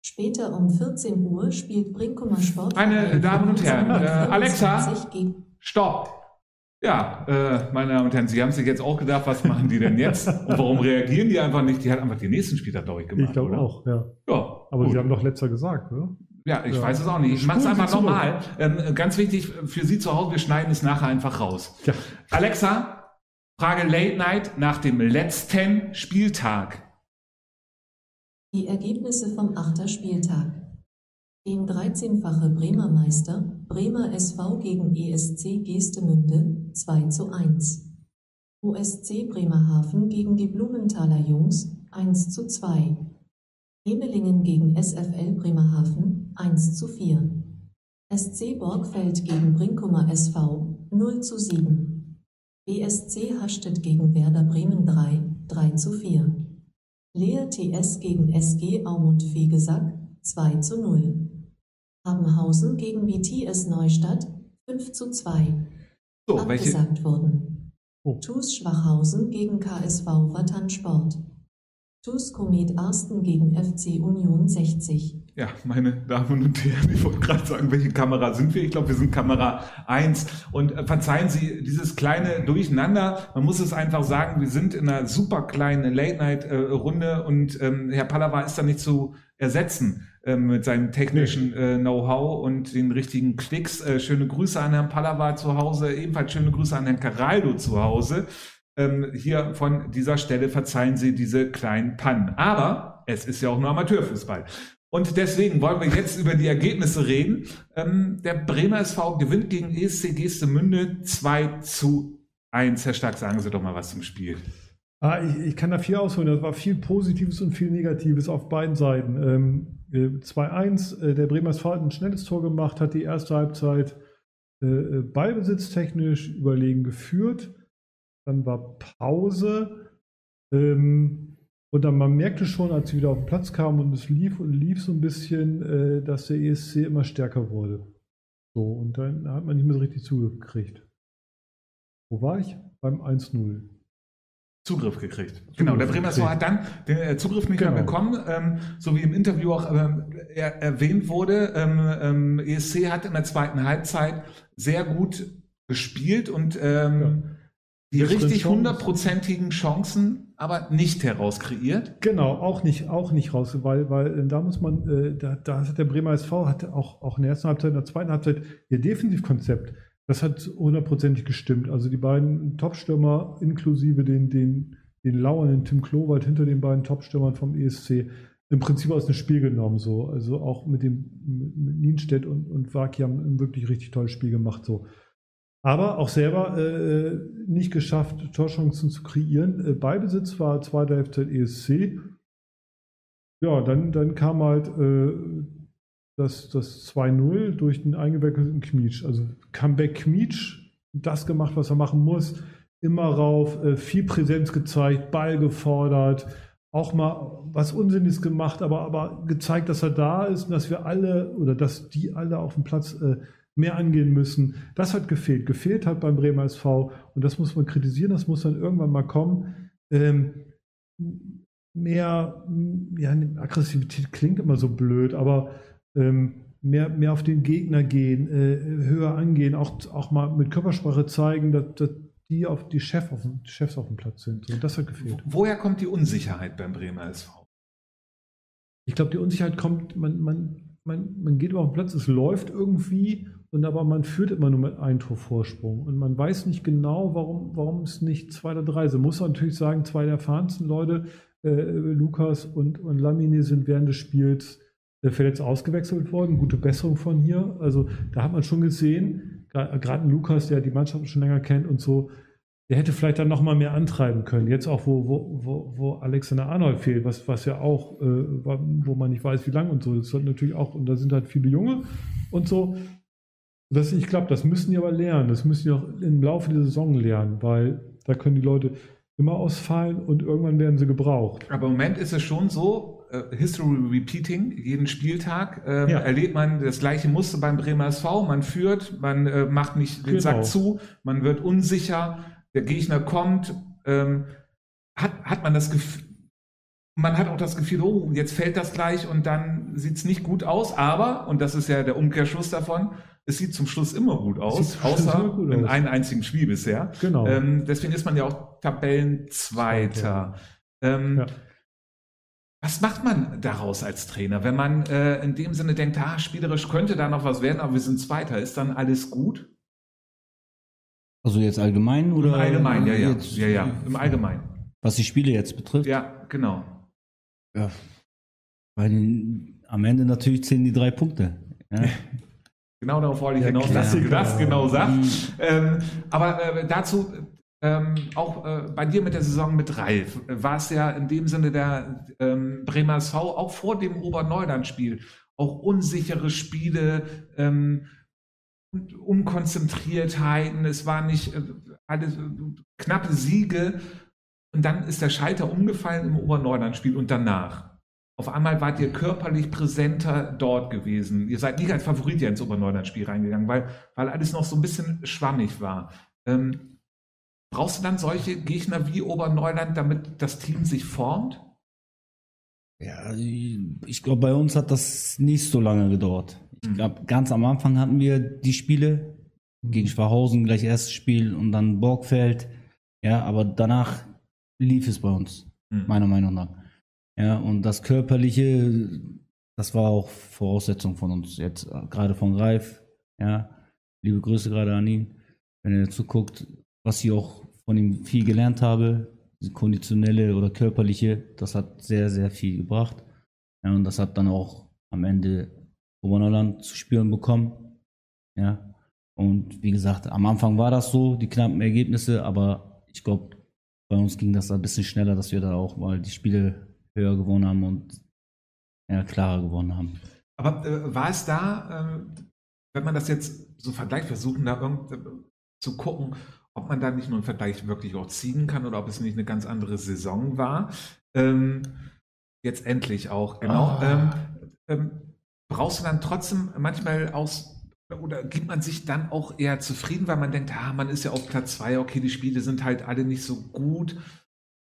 Später um 14 Uhr spielt Brinkumer Sportverein Meine Damen und Herren, äh, Alexa. 1924 gegen Stopp! Ja, äh, meine Damen und Herren, Sie haben sich jetzt auch gedacht, was machen die denn jetzt? Und warum reagieren die einfach nicht? Die hat einfach den nächsten Spieltag, glaube ich, gemacht. Ich glaube auch, ja. Ja, Aber gut. sie haben doch letzter gesagt, oder? Ja, ich Ja. weiß es auch nicht. Ich mache es einfach nochmal. Ähm, ganz wichtig für Sie zu Hause, wir schneiden es nachher einfach raus. Ja. Alexa, Frage Late Night nach dem letzten Spieltag. Die Ergebnisse vom achter Spieltag. Den 13-fache Bremer Meister Bremer SV gegen ESC Geestemünde 2 zu 1. OSC Bremerhaven gegen die Blumenthaler Jungs 1 zu 2. Hemelingen gegen SFL Bremerhaven 1 zu 4. SC Borgfeld gegen Brinkumer SV 0 zu 7. BSC Hastedt gegen Werder Bremen 3 3 zu 4. Lea TS gegen SG Aumund Fegesack 2 zu 0. Habenhausen gegen BTS Neustadt 5 zu 2. So, welche, Abgesagt wurden. Oh. TuS Schwachhausen gegen KSV Wattan Sport. TuS Komet Arsten gegen FC Union 60. ja, meine Damen und Herren, ich wollte gerade sagen, welche Kamera sind wir? Ich glaube, wir sind Kamera 1. Und äh, verzeihen Sie dieses kleine Durcheinander. Man muss es einfach sagen, wir sind in einer super kleinen Late-Night-Runde und ähm, Herr Pallava ist da nicht zu ersetzen ähm, mit seinem technischen äh, Know-how und den richtigen Klicks. Äh, schöne Grüße an Herrn Pallava zu Hause, ebenfalls schöne Grüße an Herrn Caraldo zu Hause. Ähm, hier von dieser Stelle verzeihen Sie diese kleinen Pannen. Aber es ist ja auch nur Amateurfußball. Und deswegen wollen wir jetzt über die Ergebnisse reden. Ähm, der Bremer SV gewinnt gegen ESC Geestemünde 2 zu 1. Herr Stark, sagen Sie doch mal was zum Spiel. Ah, ich, ich kann da viel ausholen. Das war viel Positives und viel Negatives auf beiden Seiten. Ähm, äh, 2-1, äh, der Bremer SV hat ein schnelles Tor gemacht, hat die erste Halbzeit äh, äh, ballbesitztechnisch überlegen geführt. Dann war Pause. Ähm, und dann man merkte schon, als sie wieder auf den Platz kamen und es lief und lief so ein bisschen, äh, dass der ESC immer stärker wurde. So, und dann hat man nicht mehr so richtig Zugriff gekriegt. Wo war ich? Beim 1-0. Zugriff gekriegt. genau, der Bremer SV hat dann den äh, Zugriff nicht Genau. mehr bekommen, ähm, so wie im Interview auch ähm, er, erwähnt wurde. Ähm, ähm, ESC hat in der zweiten Halbzeit sehr gut gespielt und ähm, die richtig hundertprozentigen Chancen aber nicht herauskreiert. Genau, auch nicht, auch nicht raus, weil, weil äh, da muss man, äh, da, da hat der Bremer SV hat auch, auch in der ersten Halbzeit, in der zweiten Halbzeit ihr Defensivkonzept, das hat hundertprozentig gestimmt. Also die beiden Topstürmer inklusive den, den, den lauernden Tim Klowald hinter den beiden Topstürmern vom ESC im Prinzip aus dem Spiel genommen. So. Also auch mit dem mit, Nienstedt und, und ein wirklich richtig tolles Spiel gemacht. So. Aber auch selber äh, nicht geschafft, Torchancen zu kreieren. Äh, Ballbesitz war zweite Halbzeit ESC. Ja, dann, dann kam halt äh, das, das 2-0 durch den eingewechselten Kmietsch. Also Comeback Kmietsch, das gemacht, was er machen muss. Immer rauf, äh, viel Präsenz gezeigt, Ball gefordert, auch mal was Unsinniges gemacht, aber, aber gezeigt, dass er da ist und dass wir alle oder dass die alle auf dem Platz äh, mehr angehen müssen. Das hat gefehlt. Gefehlt hat beim Bremer SV und das muss man kritisieren, das muss dann irgendwann mal kommen. Ähm, mehr, ja, Aggressivität klingt immer so blöd, aber ähm, mehr, mehr auf den Gegner gehen, äh, höher angehen, auch, auch mal mit Körpersprache zeigen, dass, dass die auf die, Chef auf, die Chefs auf dem Platz sind. So, das hat gefehlt. Woher kommt die Unsicherheit beim Bremer SV? Ich glaube, die Unsicherheit kommt, man, man, man, man geht über den Platz, es läuft irgendwie, und aber man führt immer nur mit einem Tor Vorsprung. Und man weiß nicht genau, warum, warum es nicht zwei oder drei sind. Muss man natürlich sagen, zwei der erfahrensten Leute, äh, Lukas und, und Lamine, sind während des Spiels äh, verletzt ausgewechselt worden. Gute Besserung von hier. Also da hat man schon gesehen, gerade Lukas, der die Mannschaft schon länger kennt und so, der hätte vielleicht dann noch mal mehr antreiben können. Jetzt auch, wo, wo, wo, wo Alexander Arnold fehlt, was, was ja auch, äh, wo man nicht weiß, wie lang und so. Das hat natürlich auch, und da sind halt viele Junge und so. Das, ich glaube, das müssen die aber lernen. Das müssen die auch im Laufe der Saison lernen, weil da können die Leute immer ausfallen und irgendwann werden sie gebraucht. Aber im Moment ist es schon so, äh, History Repeating, jeden Spieltag ähm, Ja. erlebt man das gleiche Muster beim Bremer SV. Man führt, man äh, macht nicht den Genau. Sack zu, man wird unsicher, der Gegner kommt, ähm, hat, hat man das Gefühl, man hat auch das Gefühl, oh, jetzt fällt das gleich und dann sieht es nicht gut aus, aber, und das ist ja der Umkehrschluss davon, es sieht zum Schluss immer gut aus, außer gut in aus. einem einzigen Spiel bisher. Genau. Ähm, deswegen ist man ja auch Tabellenzweiter. Ähm, Ja. Was macht man daraus als Trainer, wenn man äh, in dem Sinne denkt, ah, spielerisch könnte da noch was werden, aber wir sind Zweiter, ist dann alles gut? Also jetzt allgemein oder? Im Allgemeinen, ja, ja, Jetzt, ja, ja, im Allgemeinen. Was die Spiele jetzt betrifft? Ja, genau. Ja. Weil am Ende natürlich zählen die drei Punkte. Ja. Genau darauf wollte ich Der hinaus, dass du das genau sagst. Mhm. Ähm, aber äh, dazu ähm, auch äh, bei dir mit der Saison mit Ralf war es ja in dem Sinne der ähm, Bremer SV auch vor dem Oberneuland-Spiel auch unsichere Spiele, ähm, Unkonzentriertheiten, es war nicht äh, alles äh, knappe Siege und dann ist der Schalter umgefallen im Oberneuland-Spiel und danach. Auf einmal wart ihr körperlich präsenter dort gewesen. Ihr seid nicht als Favorit ja ins Oberneuland-Spiel reingegangen, weil, weil alles noch so ein bisschen schwammig war. Ähm, brauchst du dann solche Gegner wie Oberneuland, damit das Team sich formt? Ja, ich glaube, bei uns hat das nicht so lange gedauert. Ich Mhm. glaube, ganz am Anfang hatten wir die Spiele gegen Schwachhausen, gleich erstes Spiel und dann Borgfeld. Ja, aber danach lief es bei uns, Mhm. meiner Meinung nach. Ja, und das Körperliche, das war auch Voraussetzung von uns, jetzt äh, gerade von Reif. Ja, liebe Grüße gerade an ihn, wenn er zuguckt, was ich auch von ihm viel gelernt habe, diese konditionelle oder körperliche, das hat sehr, sehr viel gebracht. Ja, und das hat dann auch am Ende Obernerland zu spüren bekommen. Ja, und wie gesagt, am Anfang war das so, die knappen Ergebnisse, aber ich glaube, bei uns ging das ein bisschen schneller, dass wir da auch mal die Spiele höher gewonnen haben und ja, klarer gewonnen haben. Aber äh, war es da, äh, wenn man das jetzt so vergleicht, versuchen da irgend, äh, zu gucken, ob man da nicht nur einen Vergleich wirklich auch ziehen kann oder ob es nicht eine ganz andere Saison war? Ähm, jetzt endlich auch, genau. Ah. Ähm, ähm, brauchst du dann trotzdem manchmal aus oder gibt man sich dann auch eher zufrieden, weil man denkt, ah, man ist ja auf Platz zwei, okay, die Spiele sind halt alle nicht so gut.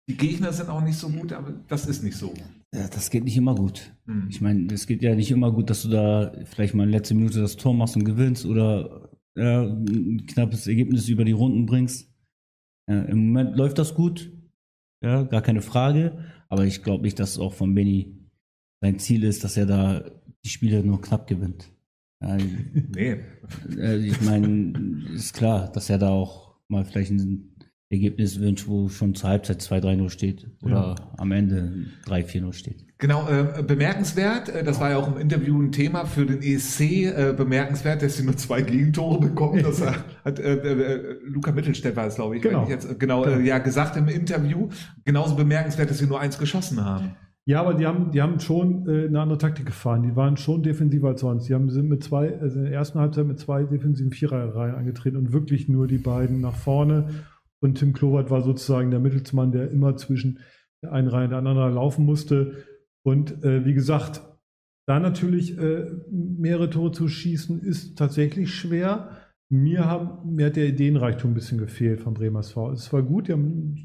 Die Gegner sind auch nicht so gut, aber das ist nicht so. Ja, das geht nicht immer gut. Hm. Ich meine, es geht ja nicht immer gut, dass du da vielleicht mal in letzter Minute das Tor machst und gewinnst oder ja, ein knappes Ergebnis über die Runden bringst. Ja, Im Moment läuft das gut, ja, gar keine Frage. Aber ich glaube nicht, dass es auch von Benny sein Ziel ist, dass er da die Spiele nur knapp gewinnt. Ja, Nee. äh, ich meine, ist klar, dass er da auch mal vielleicht ein Ergebnis wünscht, wo schon zur Halbzeit 2-3-0 steht oder am Ende 3-4-0 steht. Genau, äh, bemerkenswert, äh, das war ja auch im Interview ein Thema für den ESC, äh, bemerkenswert, dass sie nur zwei Gegentore bekommen. Das hat äh, äh, Luca Mittelstädt war es, glaube ich, Genau. ich jetzt, genau, äh, ja, gesagt im Interview. Genauso bemerkenswert, dass sie nur eins geschossen haben. Ja, aber die haben, die haben schon eine andere Taktik gefahren. Die waren schon defensiver als sonst. Die haben, sind mit zwei, also in der ersten Halbzeit mit zwei defensiven Viererreihen angetreten und wirklich nur die beiden nach vorne. Und Tim Klowert war sozusagen der Mittelsmann, der immer zwischen der einen Reihe und der anderen laufen musste. Und äh, wie gesagt, da natürlich äh, mehrere Tore zu schießen, ist tatsächlich schwer. Mir, haben, mir hat der Ideenreichtum ein bisschen gefehlt von Bremer SV. Es war gut,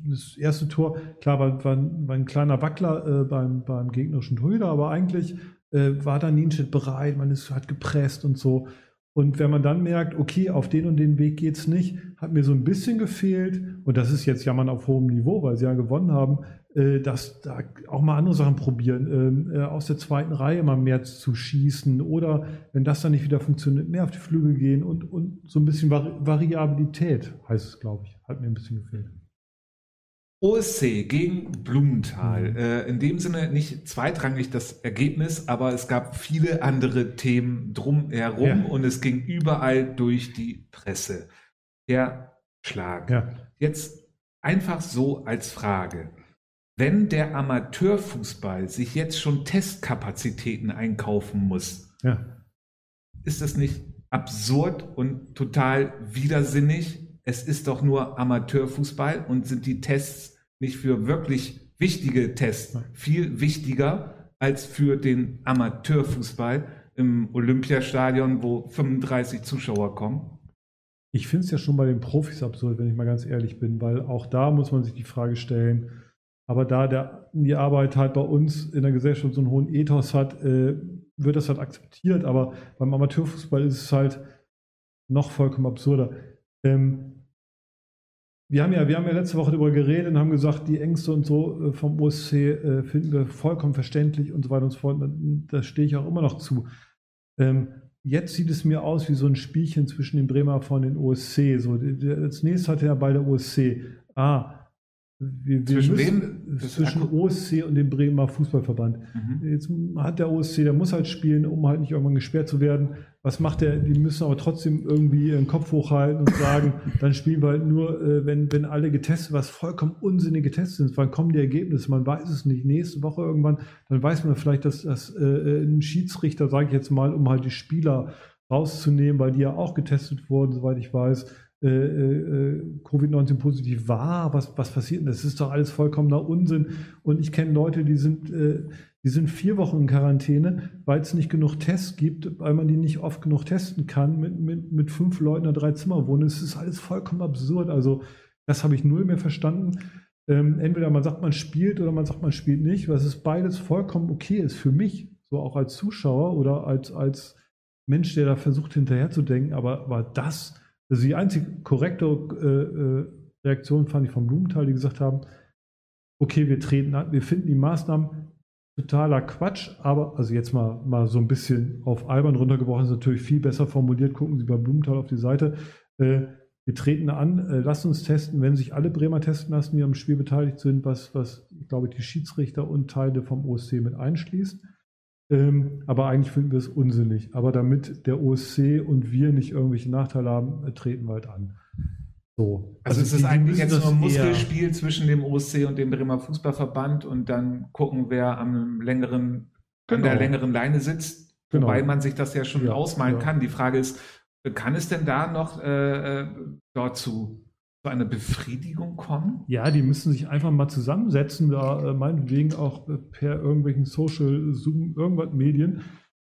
das erste Tor, klar, war, war, ein- war ein kleiner Wackler äh, beim, beim gegnerischen Torhüter, aber eigentlich äh, war da Nienstedt bereit, man ist, hat gepresst und so. Und wenn man dann merkt, okay, auf den und den Weg geht's nicht, hat mir so ein bisschen gefehlt, und das ist jetzt Jammern auf hohem Niveau, weil sie ja gewonnen haben, äh, dass da auch mal andere Sachen probieren, ähm, äh, aus der zweiten Reihe mal mehr zu schießen oder wenn das dann nicht wieder funktioniert, mehr auf die Flügel gehen und, und so ein bisschen Vari Variabilität, heißt es, glaube ich, hat mir ein bisschen gefehlt. OSC gegen Blumenthal. Mhm. Äh, in dem Sinne nicht zweitrangig das Ergebnis, aber es gab viele andere Themen drumherum Ja. und es ging überall durch die Presse. Der Schlag. Ja, Jetzt einfach so als Frage. Wenn der Amateurfußball sich jetzt schon Testkapazitäten einkaufen muss, ja. ist das nicht absurd und total widersinnig? Es ist doch nur Amateurfußball und sind die Tests nicht für wirklich wichtige Tests viel wichtiger als für den Amateurfußball im Olympiastadion, wo 35 Zuschauer kommen? Ich finde es ja schon bei den Profis absurd, wenn ich mal ganz ehrlich bin, weil auch da muss man sich die Frage stellen, aber da der, die Arbeit halt bei uns in der Gesellschaft so einen hohen Ethos hat, äh, wird das halt akzeptiert, aber beim Amateurfußball ist es halt noch vollkommen absurder. Ähm, wir haben ja, wir haben ja letzte Woche darüber geredet und haben gesagt, die Ängste und so äh, vom OSC äh, finden wir vollkommen verständlich und so weiter und so fort. Da stehe ich auch immer noch zu. Ähm, jetzt sieht es mir aus wie so ein Spielchen zwischen den Bremer von den OSC. So, als nächstes hat er bei der OSC. Ah, wir, wir Zwischen müssen, Zwischen OSC und dem Bremer Fußballverband. Mhm. Jetzt hat der OSC, der muss halt spielen, um halt nicht irgendwann gesperrt zu werden. Was macht der? Die müssen aber trotzdem irgendwie ihren Kopf hochhalten und sagen, dann spielen wir halt nur, äh, wenn, wenn alle getestet, was vollkommen unsinnige Tests sind. Wann kommen die Ergebnisse? Man weiß es nicht. Nächste Woche irgendwann, dann weiß man vielleicht, dass, dass äh, ein Schiedsrichter, sage ich jetzt mal, um halt die Spieler rauszunehmen, weil die ja auch getestet wurden, soweit ich weiß, äh, äh, Covid-19 positiv war. Was, was passiert denn? Das ist doch alles vollkommener Unsinn. Und ich kenne Leute, die sind, äh, die sind vier Wochen in Quarantäne, weil es nicht genug Tests gibt, weil man die nicht oft genug testen kann, mit, mit, mit fünf Leuten in drei Zimmer wohnen. Es ist alles vollkommen absurd. Also, das habe ich null mehr verstanden. Ähm, entweder man sagt, man spielt oder man sagt, man spielt nicht, was ist beides vollkommen okay ist für mich, so auch als Zuschauer oder als, als Mensch, der da versucht hinterherzudenken. Aber, aber das, also die einzige korrekte äh, äh, Reaktion fand ich vom Blumenthal, die gesagt haben, okay, wir treten an, wir finden die Maßnahmen totaler Quatsch, aber also jetzt mal, mal so ein bisschen auf albern runtergebrochen, ist natürlich viel besser formuliert. Gucken Sie bei Blumenthal auf die Seite. Äh, wir treten an, äh, lassen uns testen, wenn sich alle Bremer testen lassen, die am Spiel beteiligt sind, was, was ich die Schiedsrichter und Teile vom OSC mit einschließt. Ähm, aber eigentlich finden wir es unsinnig. Aber damit der OSC und wir nicht irgendwelche Nachteile haben, äh, treten wir halt an. So. Also, es die- ist eigentlich jetzt nur ein Muskelspiel zwischen dem OSC und dem Bremer Fußballverband und dann gucken, wer am längeren, an der Genau. längeren Leine sitzt, Genau. wobei man sich das ja schon Ja, ausmalen ja. kann. Die Frage ist, kann es denn da noch äh, äh, dort zu, zu einer Befriedigung kommen? Ja, die müssen sich einfach mal zusammensetzen, da äh, meinetwegen auch per irgendwelchen Social, Zoom, irgendwas Medien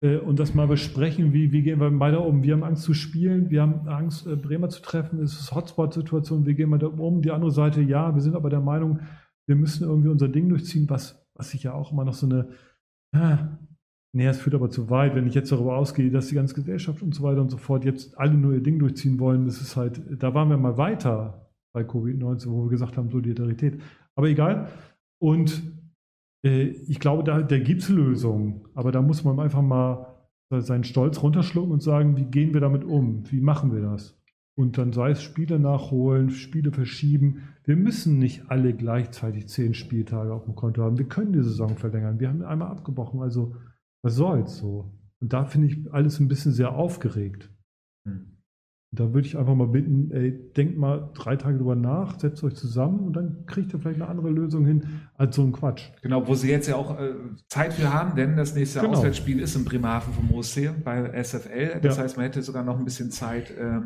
äh, und das mal besprechen, wie, wie gehen wir weiter um. Wir haben Angst zu spielen, wir haben Angst, äh, Bremer zu treffen, es ist Hotspot-Situation, wie gehen wir da um? Die andere Seite, ja, wir sind aber der Meinung, wir müssen irgendwie unser Ding durchziehen, was, was sich ja auch immer noch so eine, nee, es führt aber zu weit, wenn ich jetzt darüber ausgehe, dass die ganze Gesellschaft und so weiter und so fort jetzt alle nur ihr Ding durchziehen wollen, das ist halt, da waren wir mal weiter bei Covid-19, wo wir gesagt haben, Solidarität. Aber egal. Und äh, ich glaube, da, da gibt es Lösungen, aber da muss man einfach mal seinen Stolz runterschlucken und sagen, wie gehen wir damit um? Wie machen wir das? Und dann sei es Spiele nachholen, Spiele verschieben. Wir müssen nicht alle gleichzeitig zehn Spieltage auf dem Konto haben. Wir können die Saison verlängern. Wir haben einmal abgebrochen. Also was soll's so? Und da finde ich alles ein bisschen sehr aufgeregt. Hm. Da würde ich einfach mal bitten, ey, denkt mal drei Tage drüber nach, setzt euch zusammen und dann kriegt ihr vielleicht eine andere Lösung hin als so ein Quatsch. Genau, wo sie jetzt ja auch äh, Zeit für haben, denn das nächste genau. Auswärtsspiel ist in Bremerhaven vom OSC bei SFL. Das ja. heißt, man hätte sogar noch ein bisschen Zeit, äh,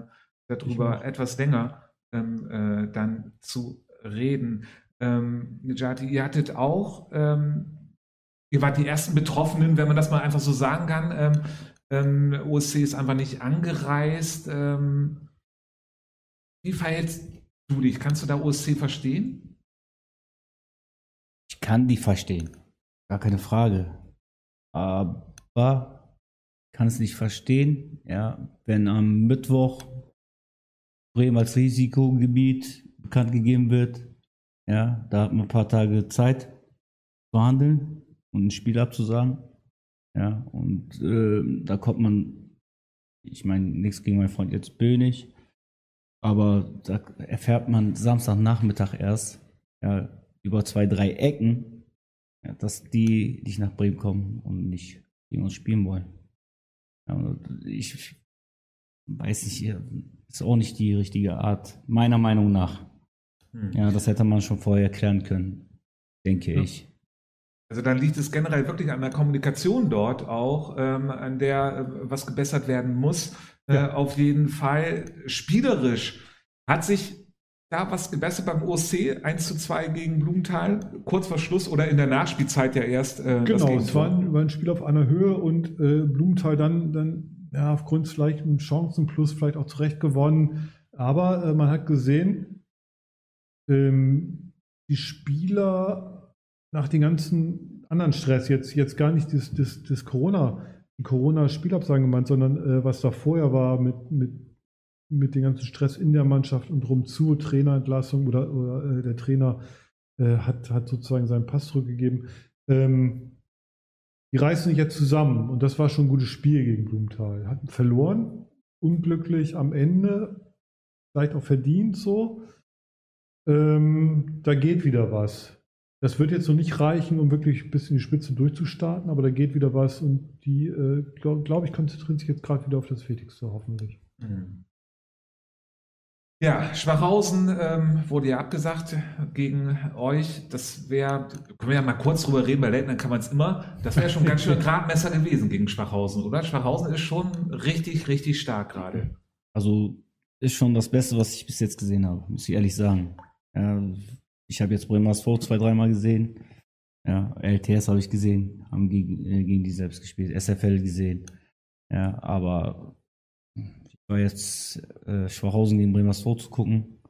darüber etwas länger ähm, äh, dann zu reden. Ähm, Nijati, ihr hattet auch, ähm, ihr wart die ersten Betroffenen, wenn man das mal einfach so sagen kann. Ähm, ähm, OSC ist einfach nicht angereist. Ähm, wie verhältst du dich? Kannst du da OSC verstehen? Ich kann die verstehen. Gar keine Frage. Aber kann es nicht verstehen, ja, wenn am Mittwoch Bremen als Risikogebiet bekannt gegeben wird, ja, da hat man ein paar Tage Zeit zu handeln und ein Spiel abzusagen. Ja, und äh, da kommt man, ich meine, nichts gegen meinen Freund jetzt Bönig, aber da erfährt man Samstagnachmittag erst, ja, über zwei, drei Ecken, ja, dass die nicht nach Bremen kommen und nicht gegen uns spielen wollen. Ja, ich weiß nicht, ist auch nicht die richtige Art, meiner Meinung nach. Hm. Ja, das hätte man schon vorher klären können, denke ich. Also dann liegt es generell wirklich an der Kommunikation dort auch, ähm, an der äh, was gebessert werden muss. Äh, ja. Auf jeden Fall spielerisch hat sich da was gebessert beim OSC 1 zu 2 gegen Blumenthal, kurz vor Schluss oder in der Nachspielzeit ja erst. Äh, genau, es war ein, war ein, Spiel auf einer Höhe und äh, Blumenthal dann, dann ja, aufgrund vielleicht einem Chancenplus vielleicht auch zurecht gewonnen. Aber äh, man hat gesehen, ähm, die Spieler nach den ganzen anderen Stress, jetzt, jetzt gar nicht das, das, das Corona, die Corona-Spielabsagen gemeint, sondern äh, was da vorher war mit, mit, mit dem ganzen Stress in der Mannschaft und drum zu, Trainerentlassung oder, oder äh, der Trainer äh, hat, hat sozusagen seinen Pass zurückgegeben. Ähm, die reißen sich jetzt zusammen und das war schon ein gutes Spiel gegen Blumenthal. Hatten verloren, unglücklich am Ende, vielleicht auch verdient so. Ähm, da geht wieder was. Das wird jetzt noch nicht reichen, um wirklich bis in die Spitze durchzustarten, aber da geht wieder was und die, äh, glaube glaub ich, konzentrieren sich jetzt gerade wieder auf das Wichtigste, hoffentlich. Mhm. Ja, Schwachhausen ähm, wurde ja abgesagt gegen euch. Das wäre, können wir ja mal kurz drüber reden, bei Leitner kann man es immer. Das wäre schon ganz schön Gradmesser gewesen gegen Schwachhausen, oder? Schwachhausen ist schon richtig, richtig stark gerade. Also ist schon das Beste, was ich bis jetzt gesehen habe, muss ich ehrlich sagen. Ja, ich habe jetzt Bremersvor zwei, dreimal gesehen. Ja, LTS habe ich gesehen, haben gegen, äh, gegen die selbst gespielt, SFL gesehen. Ja, aber ich war jetzt äh, Schwachhausen gegen Bremersvor zu gucken.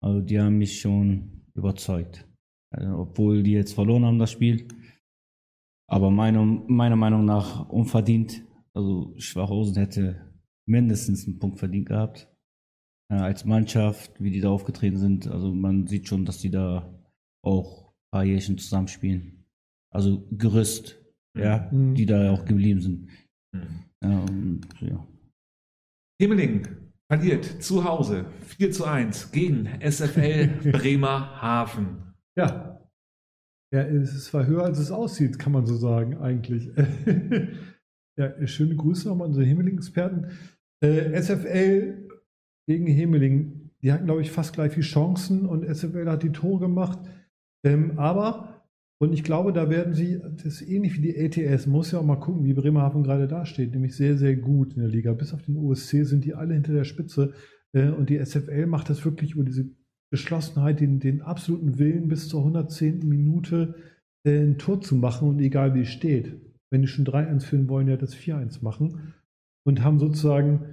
Also die haben mich schon überzeugt. Also, obwohl die jetzt verloren haben, das Spiel. Aber meine, meiner Meinung nach unverdient. Also Schwachhausen hätte mindestens einen Punkt verdient gehabt äh, als Mannschaft, wie die da aufgetreten sind. Also man sieht schon, dass die da auch ein paar Jährchen zusammenspielen. Also Gerüst, mhm. ja, mhm. die da auch geblieben sind. Mhm. Ja, und, ja. Himmeling verliert zu Hause 4 zu 1 gegen SFL Bremerhaven. Ja. Ja, es war höher, als es aussieht, kann man so sagen, eigentlich. ja, schöne Grüße nochmal an unsere Himmeling-Experten. Äh, SFL gegen Hemeling. Die hatten, glaube ich, fast gleich viel Chancen und SFL hat die Tore gemacht. Ähm, aber, und ich glaube, da werden sie, das ist ähnlich wie die ATS, muss ja auch mal gucken, wie Bremerhaven gerade dasteht, nämlich sehr, sehr gut in der Liga. Bis auf den OSC sind die alle hinter der Spitze. Äh, und die SFL macht das wirklich über diese Geschlossenheit, den, den absoluten Willen bis zur 110. Minute äh, ein Tor zu machen und egal wie es steht. wenn die schon 3-1 führen wollen, ja das 4-1 machen und haben sozusagen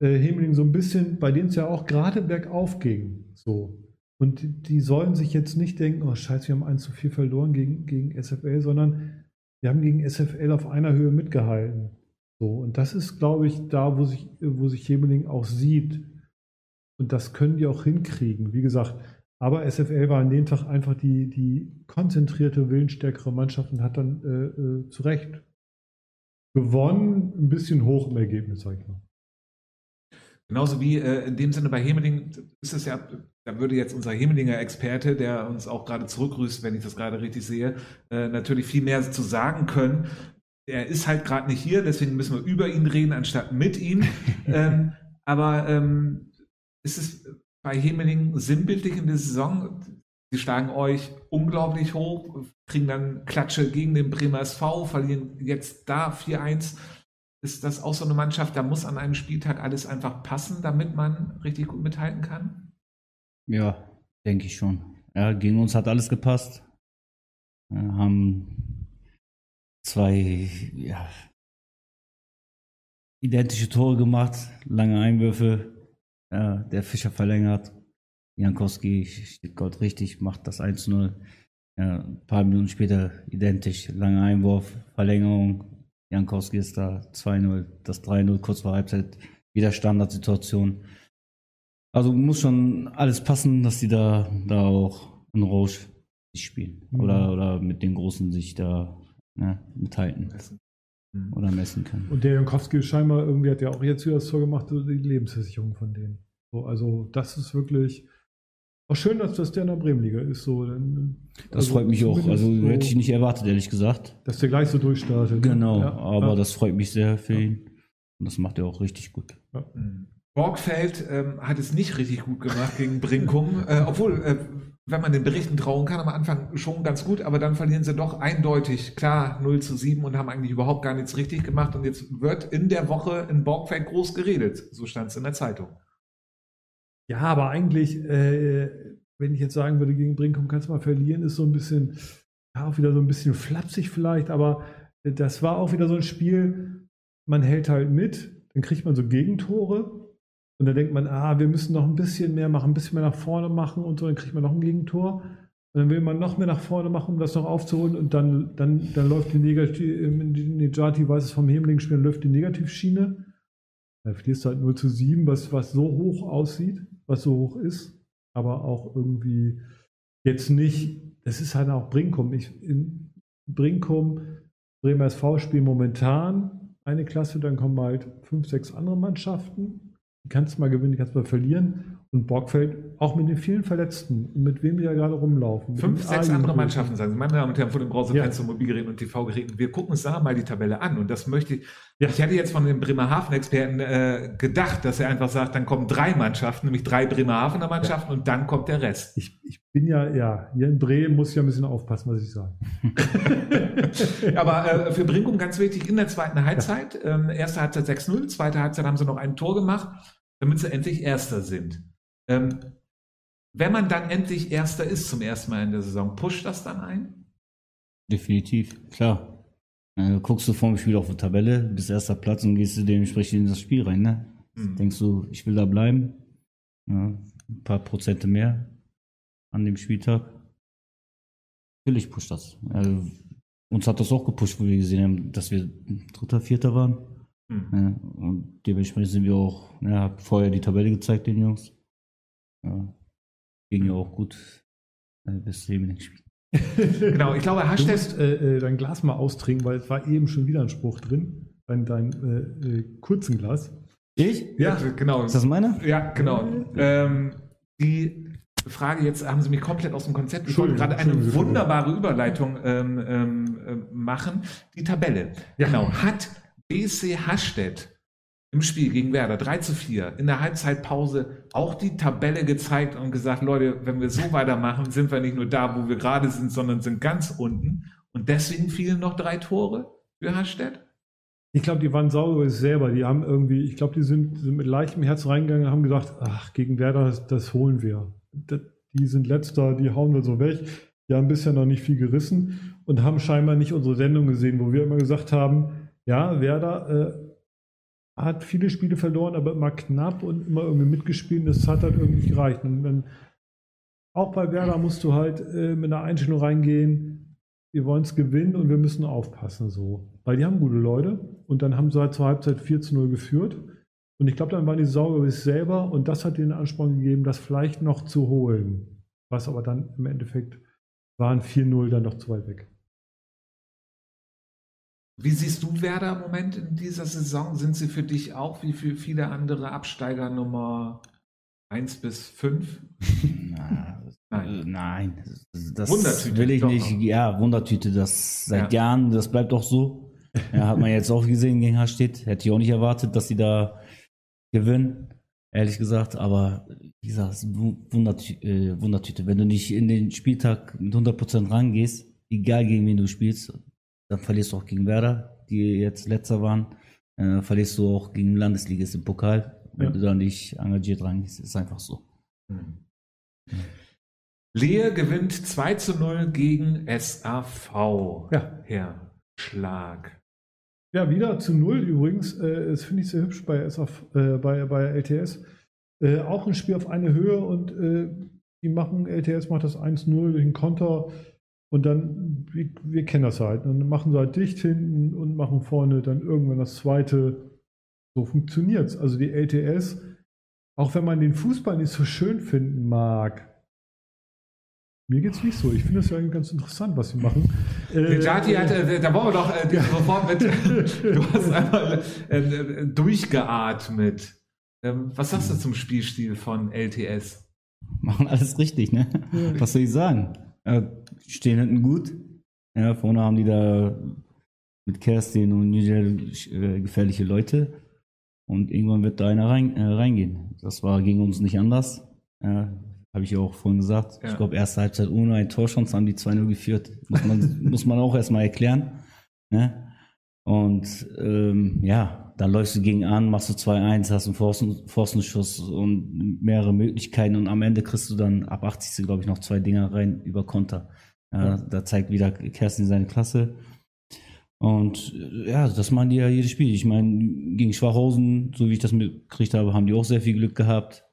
äh, Hemling so ein bisschen, bei denen es ja auch gerade bergauf ging, so. Und die, die sollen sich jetzt nicht denken, oh scheiße, wir haben 1 zu 4 verloren gegen, gegen SFL, sondern wir haben gegen SFL auf einer Höhe mitgehalten. So, und das ist, glaube ich, da, wo sich, wo sich Hemeling auch sieht. Und das können die auch hinkriegen. Wie gesagt, aber SFL war an dem Tag einfach die, die konzentrierte, willensstärkere Mannschaft und hat dann äh, äh, zu Recht gewonnen, ein bisschen hoch im Ergebnis, sag ich mal. Genauso wie äh, in dem Sinne bei Hemeling ist es ja, da würde jetzt unser Hemelinger Experte, der uns auch gerade zurückgrüßt, wenn ich das gerade richtig sehe, äh, natürlich viel mehr zu sagen können. Er ist halt gerade nicht hier, deswegen müssen wir über ihn reden, anstatt mit ihm. ähm, aber ähm, ist es bei Hemeling sinnbildlich in der Saison? Sie schlagen euch unglaublich hoch, kriegen dann Klatsche gegen den Bremer SV, verlieren jetzt da 4-1 ist das auch so eine Mannschaft, da muss an einem Spieltag alles einfach passen, damit man richtig gut mithalten kann? Ja, denke ich schon. Ja, gegen uns hat alles gepasst. Wir haben zwei ja, identische Tore gemacht, lange Einwürfe. Ja, der Fischer verlängert. Jankowski steht Gott richtig, macht das 1-0. Ja, ein paar Minuten später identisch, langer Einwurf, Verlängerung, Jankowski ist da 2-0, das 3-0 kurz vor Halbzeit, wieder Standardsituation. Also muss schon alles passen, dass die da, da auch in Rouge sich spielen. Mhm. Oder, oder mit den Großen sich da ne, mithalten. Mhm. Oder messen können. Und der Jankowski scheinbar irgendwie hat ja auch jetzt wieder das Tor gemacht, die Lebensversicherung von denen. So, also das ist wirklich auch schön, dass das der in der Bremenliga ist. So, dann, das also freut mich auch. Also so, hätte ich nicht erwartet, ehrlich gesagt. Dass der gleich so durchstartet. Ne? Genau, ja, aber ja. das freut mich sehr für ja. ihn. Und das macht er auch richtig gut. Mhm. Borgfeld ähm, hat es nicht richtig gut gemacht gegen Brinkum, äh, obwohl, äh, wenn man den Berichten trauen kann, am Anfang schon ganz gut, aber dann verlieren sie doch eindeutig, klar, 0 zu 7 und haben eigentlich überhaupt gar nichts richtig gemacht. Und jetzt wird in der Woche in Borgfeld groß geredet. So stand es in der Zeitung. Ja, aber eigentlich, äh, wenn ich jetzt sagen würde, gegen Brinkum kannst du mal verlieren, ist so ein bisschen, ja, auch wieder so ein bisschen flapsig vielleicht, aber äh, das war auch wieder so ein Spiel, man hält halt mit, dann kriegt man so Gegentore und dann denkt man, ah, wir müssen noch ein bisschen mehr machen, ein bisschen mehr nach vorne machen und so, dann kriegt man noch ein Gegentor. Und dann will man noch mehr nach vorne machen, um das noch aufzuholen und dann, dann, dann läuft die Negativ, Nejati weiß es vom Hemling-Spiel, läuft die Negativschiene. Da fließt halt 0 zu 7, was, was so hoch aussieht was so hoch ist, aber auch irgendwie jetzt nicht, das ist halt auch Brinkum. Ich, in Brinkum, Bremer SV spielen momentan eine Klasse, dann kommen halt fünf, sechs andere Mannschaften. Die kannst du mal gewinnen, die kannst du mal verlieren. Und Borgfeld, auch mit den vielen Verletzten, mit wem wir ja gerade rumlaufen. Fünf, sechs andere Mannschaften, sagen Sie. Meine Damen und Herren, vor dem Browserfenster, ja. Mobilgeräten und TV-Geräten. Wir gucken uns da mal die Tabelle an. Und das möchte ich, ja. ich hatte jetzt von dem Bremerhaven-Experten äh, gedacht, dass er einfach sagt, dann kommen drei Mannschaften, nämlich drei Bremerhavener Mannschaften ja. und dann kommt der Rest. Ich, ich bin ja, ja, hier in Bremen muss ich ja ein bisschen aufpassen, was ich sage. Aber äh, für Brinkum ganz wichtig, in der zweiten Halbzeit, ähm, erste Halbzeit 6-0, zweite Halbzeit haben sie noch ein Tor gemacht, damit sie endlich Erster sind. Ähm, wenn man dann endlich Erster ist zum ersten Mal in der Saison, pusht das dann ein? Definitiv, klar. Äh, guckst du vor dem Spiel auf die Tabelle, bist erster Platz und gehst du dementsprechend in das Spiel rein. Ne? Mhm. Denkst du, ich will da bleiben? Ja, ein paar Prozente mehr an dem Spieltag. Natürlich pusht das. Also, uns hat das auch gepusht, wo wir gesehen haben, dass wir Dritter, Vierter waren. Mhm. Ja, und dementsprechend sind wir auch, ja, vorher die Tabelle gezeigt, den Jungs. Ja, ging ja auch gut äh, bis Hemelig spielen. genau, ich glaube, Hashtag. Du musst äh, äh, dein Glas mal austrinken, weil es war eben schon wieder ein Spruch drin. Dein, dein äh, äh, kurzen Glas. Ich? Ja, genau. Ist das meine? Ja, genau. Ähm, die Frage jetzt haben Sie mich komplett aus dem Konzept. Ich wollte gerade eine wunderbare Überleitung ähm, ähm, äh, machen. Die Tabelle. Ja. Genau. Hat BC Hastedt im Spiel gegen Werder 3 zu 4 in der Halbzeitpause auch die Tabelle gezeigt und gesagt, Leute, wenn wir so weitermachen, sind wir nicht nur da, wo wir gerade sind, sondern sind ganz unten. Und deswegen fielen noch drei Tore für Hasstedt? Ich glaube, die waren sauber selber. Die haben irgendwie, ich glaube, die sind, sind, mit leichtem Herz reingegangen und haben gesagt, ach, gegen Werder, das, das holen wir. Das, die sind letzter, die hauen wir so weg. Die haben bisher noch nicht viel gerissen und haben scheinbar nicht unsere Sendung gesehen, wo wir immer gesagt haben, ja, Werder äh, hat viele Spiele verloren, aber immer knapp und immer irgendwie mitgespielt. Das hat halt irgendwie gereicht. Und wenn, auch bei Werder musst du halt äh, mit einer Einstellung reingehen, wir wollen es gewinnen und wir müssen aufpassen so. Weil die haben gute Leute und dann haben sie halt zur Halbzeit 4 zu 0 geführt. Und ich glaube, dann waren die sauber über sich selber und das hat ihnen Ansporn gegeben, das vielleicht noch zu holen. Was aber dann im Endeffekt waren 4-0 dann doch zu weit weg. Wie siehst du Werder im Moment in dieser Saison? Sind sie für dich auch wie für viele andere Absteiger Nummer 1 bis 5? Na, nein. nein. Das Wundertüte, will ich nicht. noch. Ja, Wundertüte, das seit Ja. Jahren, das bleibt auch so. Ja, hat man jetzt auch gesehen gegen Hastedt. Hätte ich auch nicht erwartet, dass sie da gewinnen, ehrlich gesagt. Aber wie gesagt, Wundertü äh, Wundertüte. Wenn du nicht in den Spieltag mit 100% rangehst, egal gegen wen du spielst, dann verlierst du auch gegen Werder, die jetzt letzter waren. Äh, verlierst du auch gegen Landesligist im Pokal, wenn Ja. du da nicht engagiert rangehst. Ist einfach so. Hm. Lehe gewinnt 2 zu 0 gegen SAV. Ja. Herr Schlag. Ja, wieder zu null übrigens. Äh, das finde ich sehr hübsch bei, SF, äh, bei, bei LTS. Äh, auch ein Spiel auf eine Höhe und äh, die machen, LTS macht das 1-0 durch den Konter und dann, wir, wir kennen das halt. Und dann machen sie halt dicht hinten und machen vorne dann irgendwann das zweite. So funktioniert es. Also die LTS, auch wenn man den Fußball nicht so schön finden mag, mir geht's nicht so. Ich finde es ja eigentlich ganz interessant, was sie machen. Der Jati hat, äh, da wollen wir doch äh, sofort mit. du hast einmal äh, äh, durchgeatmet. Ähm, was sagst du zum Spielstil von LTS? machen alles richtig, ne? Was soll ich sagen? Stehen hinten gut. Ja, vorne haben die da mit Kerstin und Nigel äh, gefährliche Leute. Und irgendwann wird da einer rein, äh, reingehen. Das war gegen uns nicht anders. Ja, Habe ich ja auch vorhin gesagt. Ja. Ich glaube, erste Halbzeit ohne ein Torschance haben die 2-0 geführt. Muss man, muss man auch erstmal erklären. Ne? Und ähm, ja, dann läufst du gegen an, machst du 2-1, hast einen Pfosten, Pfostenschuss und mehrere Möglichkeiten und am Ende kriegst du dann ab 80. glaube ich noch zwei Dinger rein über Konter. Ja, Da zeigt wieder Kerstin seine Klasse. Und äh, ja, das machen die ja jedes Spiel. Ich meine, gegen Schwachhausen, so wie ich das mitgekriegt habe, haben die auch sehr viel Glück gehabt.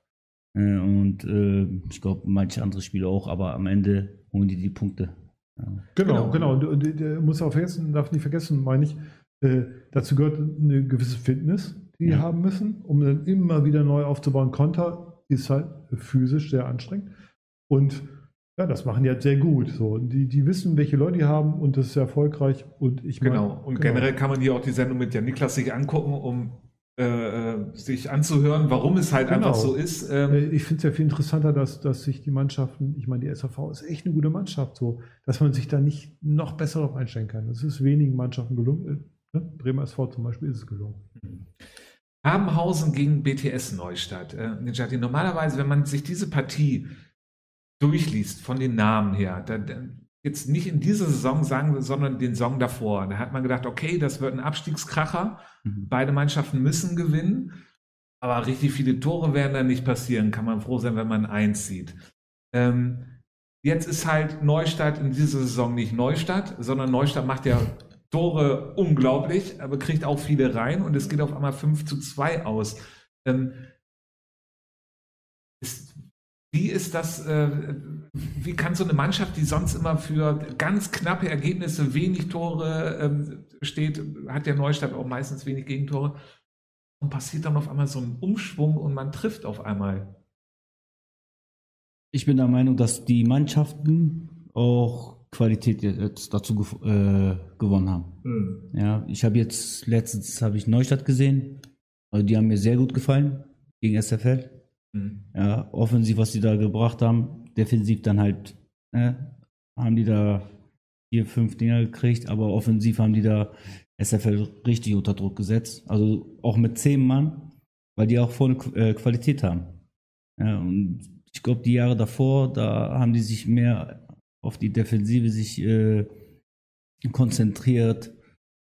Äh, Und äh, ich glaube, manche andere Spiele auch, aber am Ende holen die die Punkte. Ja. Genau, Genau. genau. Und, und der muss auch vergessen, darf nicht vergessen, meine ich, äh, dazu gehört eine gewisse Fitness, die Ja. haben müssen, um dann immer wieder neu aufzubauen. Konter ist halt physisch sehr anstrengend. Und ja, das machen die halt sehr gut. So, die, die wissen, welche Leute die haben und das ist sehr erfolgreich. Und ich meine, Genau. Und generell kann man hier auch die Sendung mit der Niklas sich angucken, um äh, sich anzuhören, warum es halt Genau. einfach so ist. Ähm, Äh, Ich finde es ja viel interessanter, dass, dass sich die Mannschaften, ich meine, die SAV ist echt eine gute Mannschaft, so, dass man sich da nicht noch besser darauf einstellen kann. Es ist wenigen Mannschaften gelungen. Ne? Bremer SV zum Beispiel ist es gelungen. Habenhausen gegen BTS Neustadt. Äh, normalerweise, wenn man sich diese Partie durchliest, von den Namen her, da, jetzt nicht in dieser Saison sagen sondern den Song davor, da hat man gedacht, okay, das wird ein Abstiegskracher. Mhm. Beide Mannschaften müssen gewinnen, aber richtig viele Tore werden da nicht passieren. Kann man froh sein, wenn man eins sieht. Ähm, jetzt ist halt Neustadt in dieser Saison nicht Neustadt, sondern Neustadt macht ja Tore unglaublich, aber kriegt auch viele rein und es geht auf einmal 5 zu 2 aus. Ähm, ist, wie ist das, äh, wie kann so eine Mannschaft, die sonst immer für ganz knappe Ergebnisse wenig Tore ähm, steht, hat ja Neustadt auch meistens wenig Gegentore, und passiert dann auf einmal so ein Umschwung und man trifft auf einmal. Ich bin der Meinung, dass die Mannschaften auch Qualität jetzt dazu gew äh, gewonnen haben. Ja, ich habe jetzt letztens habe ich Neustadt gesehen. Also die haben mir sehr gut gefallen gegen SFL. Mhm. Ja, offensiv, was die da gebracht haben, defensiv dann halt, äh, haben die da vier, fünf Dinger gekriegt, aber offensiv haben die da SFL richtig unter Druck gesetzt. Also auch mit zehn Mann, weil die auch vorne äh, Qualität haben. Ja, und ich glaube, die Jahre davor, da haben die sich mehr auf die Defensive sich äh, konzentriert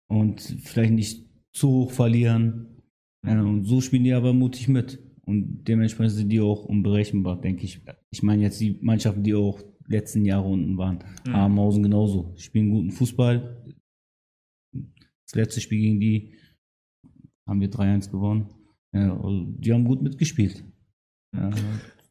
und vielleicht nicht zu hoch verlieren. Ja, und so spielen die aber mutig mit. Und dementsprechend sind die auch unberechenbar, denke ich. Ich meine jetzt die Mannschaften, die auch letzten Jahre unten waren. Mhm. Habenhausen genauso. Spielen guten Fußball. Das letzte Spiel gegen die haben wir 3-1 gewonnen. Ja, also die haben gut mitgespielt. Ja,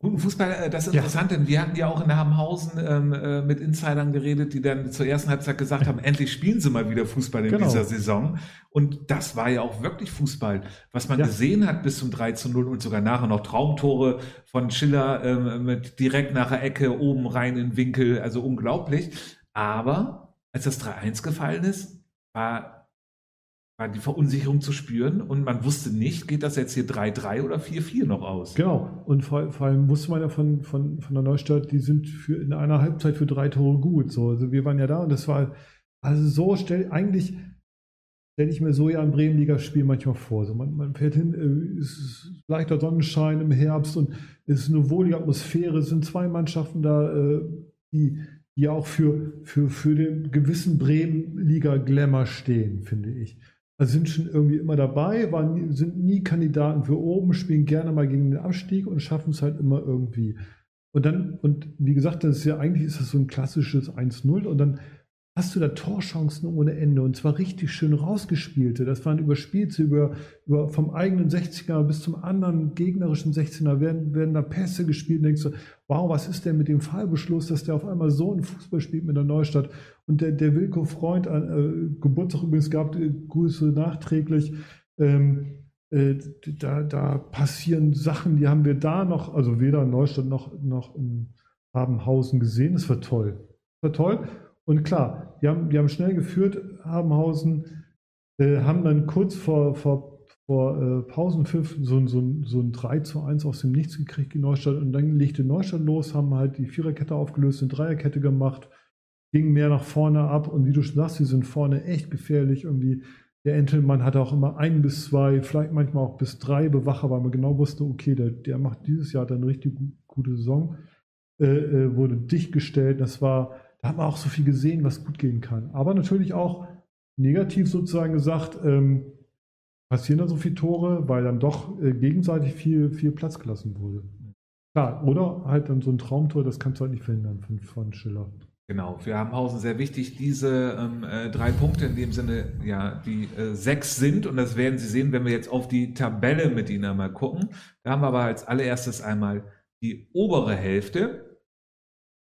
Guten Fußball, äh, das ist Ja. interessant, denn wir hatten ja auch in Habenhausen ähm, äh, mit Insidern geredet, die dann zur ersten Halbzeit gesagt haben, endlich spielen sie mal wieder Fußball in Genau. dieser Saison. Und das war ja auch wirklich Fußball. Was man Ja. gesehen hat bis zum 3 zu 0 und sogar nachher noch Traumtore von Schiller ähm, mit direkt nach der Ecke oben rein in den Winkel, also unglaublich. Aber als das 3-1 gefallen ist, war die Verunsicherung zu spüren und man wusste nicht, geht das jetzt hier 3-3 oder 4-4 noch aus. Genau. Und vor, vor allem wusste man ja von, von, von der Neustadt, die sind für in einer Halbzeit für drei Tore gut. So, also wir waren ja da und das war also so stell eigentlich stelle ich mir so ja ein Bremenliga-Spiel manchmal vor. So man, man fährt hin, äh, es ist leichter Sonnenschein im Herbst und es ist eine wohlige Atmosphäre. Es sind zwei Mannschaften da, äh, die, die auch für, für, für den gewissen Bremenliga-Glamour stehen, finde ich. Also sind schon irgendwie immer dabei, waren, sind nie Kandidaten für oben, spielen gerne mal gegen den Abstieg und schaffen es halt immer irgendwie. Und dann, und wie gesagt, das ist ja eigentlich ist das so ein klassisches 1-0 und dann hast du da Torchancen ohne Ende und zwar richtig schön rausgespielte. Das waren überspielte, über, über vom eigenen 60er bis zum anderen gegnerischen 16er werden, werden da Pässe gespielt und denkst du, wow, was ist denn mit dem Fallbeschluss, dass der auf einmal so einen Fußball spielt mit der Neustadt und der, der Wilko Freund, äh, Geburtstag übrigens gehabt, äh, Grüße nachträglich, ähm, äh, da, da passieren Sachen, die haben wir da noch, also weder in Neustadt noch, noch in Habenhausen gesehen. Das war toll. Das war toll. Und klar, die haben, die haben schnell geführt, Habenhausen, äh, haben dann kurz vor, vor, vor äh, Pausenpfiff so, ein- so, so ein 3 zu 1 aus dem Nichts gekriegt, die Neustadt. Und dann legte Neustadt los, haben halt die Viererkette aufgelöst, eine Dreierkette gemacht, ging mehr nach vorne ab. Und wie du schon sagst, die sind vorne echt gefährlich. Irgendwie der Entelmann hatte auch immer ein bis zwei, vielleicht manchmal auch bis drei Bewacher, weil man genau wusste, okay, der, der macht dieses Jahr dann eine richtig gu- gute Saison. Äh, äh, wurde dicht gestellt. Das war, da hat man auch so viel gesehen, was gut gehen kann. Aber natürlich auch negativ sozusagen gesagt, ähm, passieren da so viele Tore, weil dann doch äh, gegenseitig viel, viel Platz gelassen wurde. Klar, oder halt dann so ein Traumtor, das kannst du halt nicht verhindern von, von Schiller. Genau, für Habenhausen sehr wichtig, diese ähm, äh, drei Punkte, in dem Sinne, ja, die äh, sechs sind, und das werden Sie sehen, wenn wir jetzt auf die Tabelle mit Ihnen einmal gucken. Da haben wir aber als allererstes einmal die obere Hälfte.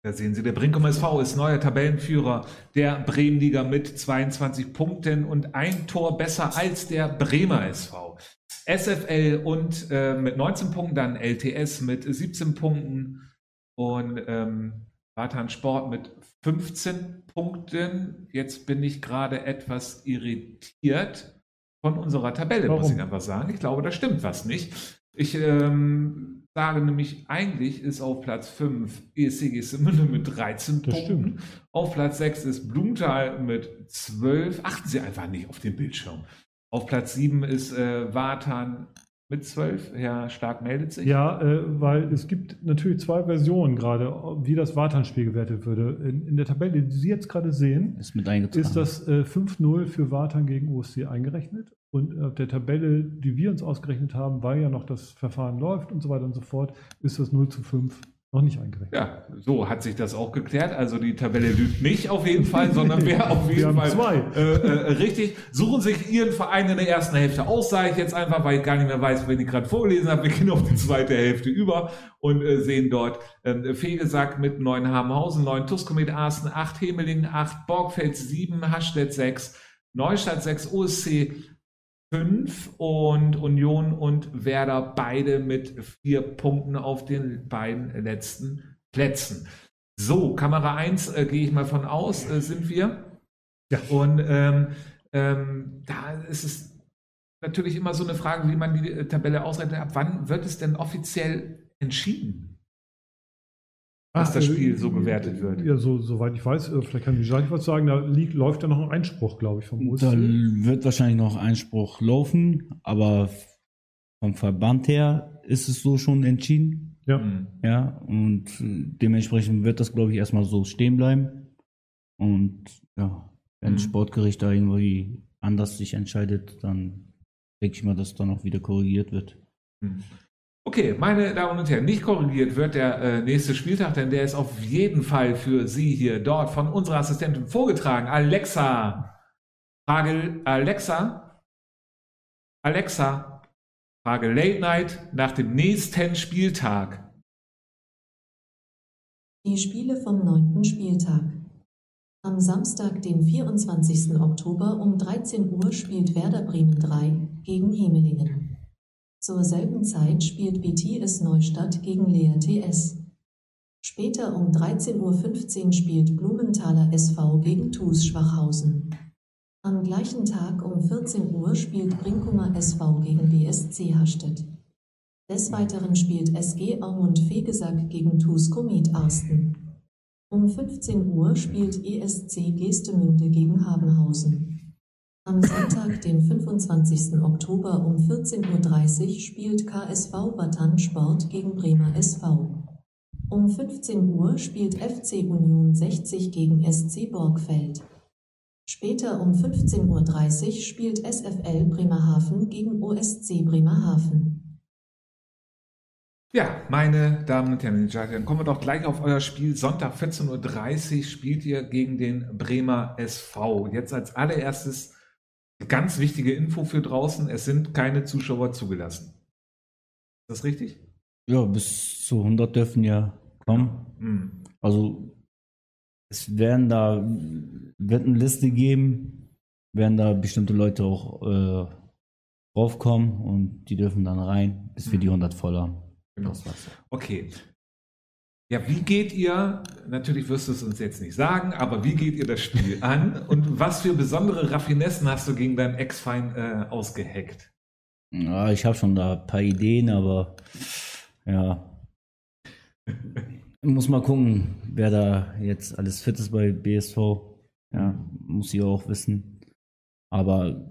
Da sehen Sie, der Brinkum SV ist neuer Tabellenführer der Bremenliga mit 22 Punkten und ein Tor besser als der Bremer SV. SFL und äh, mit 19 Punkten, dann LTS mit 17 Punkten und ähm, Bartan Sport mit 15 Punkten. Jetzt bin ich gerade etwas irritiert von unserer Tabelle, muss Warum? ich einfach sagen. Ich glaube, da stimmt was nicht. Ich ähm, sage nämlich, eigentlich ist auf Platz 5 ESC Geestemünde mit 13 Das Punkten. Auf Platz 6 ist Blumenthal mit 12. Achten Sie einfach nicht auf den Bildschirm. Auf Platz 7 ist äh, Wartan mit 12. Herr Stark meldet sich. Ja, äh, weil es gibt natürlich zwei Versionen gerade, wie das Wartan-Spiel gewertet würde. In, in der Tabelle, die Sie jetzt gerade sehen, ist mit eingetragen. ist das äh, 5-0 für Wartan gegen OSC eingerechnet. Und auf der Tabelle, die wir uns ausgerechnet haben, weil ja noch das Verfahren läuft und so weiter und so fort, ist das 0 zu 5 noch nicht eingerechnet. Ja, so hat sich das auch geklärt. Also die Tabelle lügt nicht auf jeden Fall, sondern wer auf jeden Fall. Äh, äh, richtig. Suchen sich Ihren Verein in der ersten Hälfte aus, sage ich jetzt einfach, weil ich gar nicht mehr weiß, wenn ich gerade vorgelesen habe. Wir gehen auf die zweite Hälfte über und äh, sehen dort ähm, Fegesack mit 9 Habenhausen, 9 Tuskomet Arsten, 8 Hemeling, 8 Borgfeld, 7 Hastedt 6, Neustadt 6, OSC 5 und Union und Werder beide mit vier Punkten auf den beiden letzten Plätzen. So, Kamera 1 äh, gehe ich mal von aus, äh, sind wir. Ja. Und ähm, ähm, da ist es natürlich immer so eine Frage, wie man die äh, Tabelle ausrechnet. Ab wann wird es denn offiziell entschieden? Dass das äh, Spiel so gewertet wird. Ja, so, soweit ich weiß, äh, vielleicht kann Vijay was sagen, da liegt, läuft ja noch ein Einspruch, glaube ich, vom OSC. Da wird wahrscheinlich noch Einspruch laufen, aber vom Verband her ist es so schon entschieden. Ja. Hm. Ja, und äh, dementsprechend wird das, glaube ich, erstmal so stehen bleiben. Und ja, wenn Mhm. das Sportgericht da irgendwie anders sich entscheidet, dann denke ich mal, dass dann auch wieder korrigiert wird. Hm. Okay, meine Damen und Herren, nicht korrigiert wird der äh, nächste Spieltag, denn der ist auf jeden Fall für Sie hier dort von unserer Assistentin vorgetragen. Alexa. Frage Alexa. Alexa. Frage Late Night nach dem nächsten Spieltag. Die Spiele vom neunten Spieltag. Am Samstag, den 24. Oktober um 13 Uhr spielt Werder Bremen 3 gegen Hemelingen. Zur selben Zeit spielt BTS Neustadt gegen Lea TS. Später um 13.15 Uhr spielt Blumenthaler SV gegen TuS Schwachhausen. Am gleichen Tag um 14 Uhr spielt Brinkumer SV gegen BSC Hastedt. Des Weiteren spielt SG Aumund Fegesack gegen TuS Komet Arsten. Um 15 Uhr spielt ESC Geestemünde gegen Habenhausen. Am Sonntag, den 25. Oktober um 14.30 Uhr spielt KSV Batan Sport gegen Bremer SV. Um 15 Uhr spielt FC Union 60 gegen SC Borgfeld. Später um 15.30 Uhr spielt SFL Bremerhaven gegen OSC Bremerhaven. Ja, meine Damen und Herren, dann kommen wir doch gleich auf euer Spiel. Sonntag 14.30 Uhr spielt ihr gegen den Bremer SV. Jetzt als allererstes ganz wichtige Info für draußen. Es sind keine Zuschauer zugelassen. Ist das richtig? Ja, bis zu 100 dürfen ja kommen. Hm. Also es werden da, wird eine Liste geben, werden da bestimmte Leute auch äh, raufkommen und die dürfen dann rein, bis wir die 100 voll haben. Genau. Das war's. Okay. Ja, wie geht ihr, natürlich wirst du es uns jetzt nicht sagen, aber wie geht ihr das Spiel an und was für besondere Raffinessen hast du gegen deinen Ex-Feind äh, ausgeheckt? Ja, ich habe schon da ein paar Ideen, aber ja. Muss mal gucken, wer da jetzt alles fit ist bei BSV. Ja, muss ich auch wissen. Aber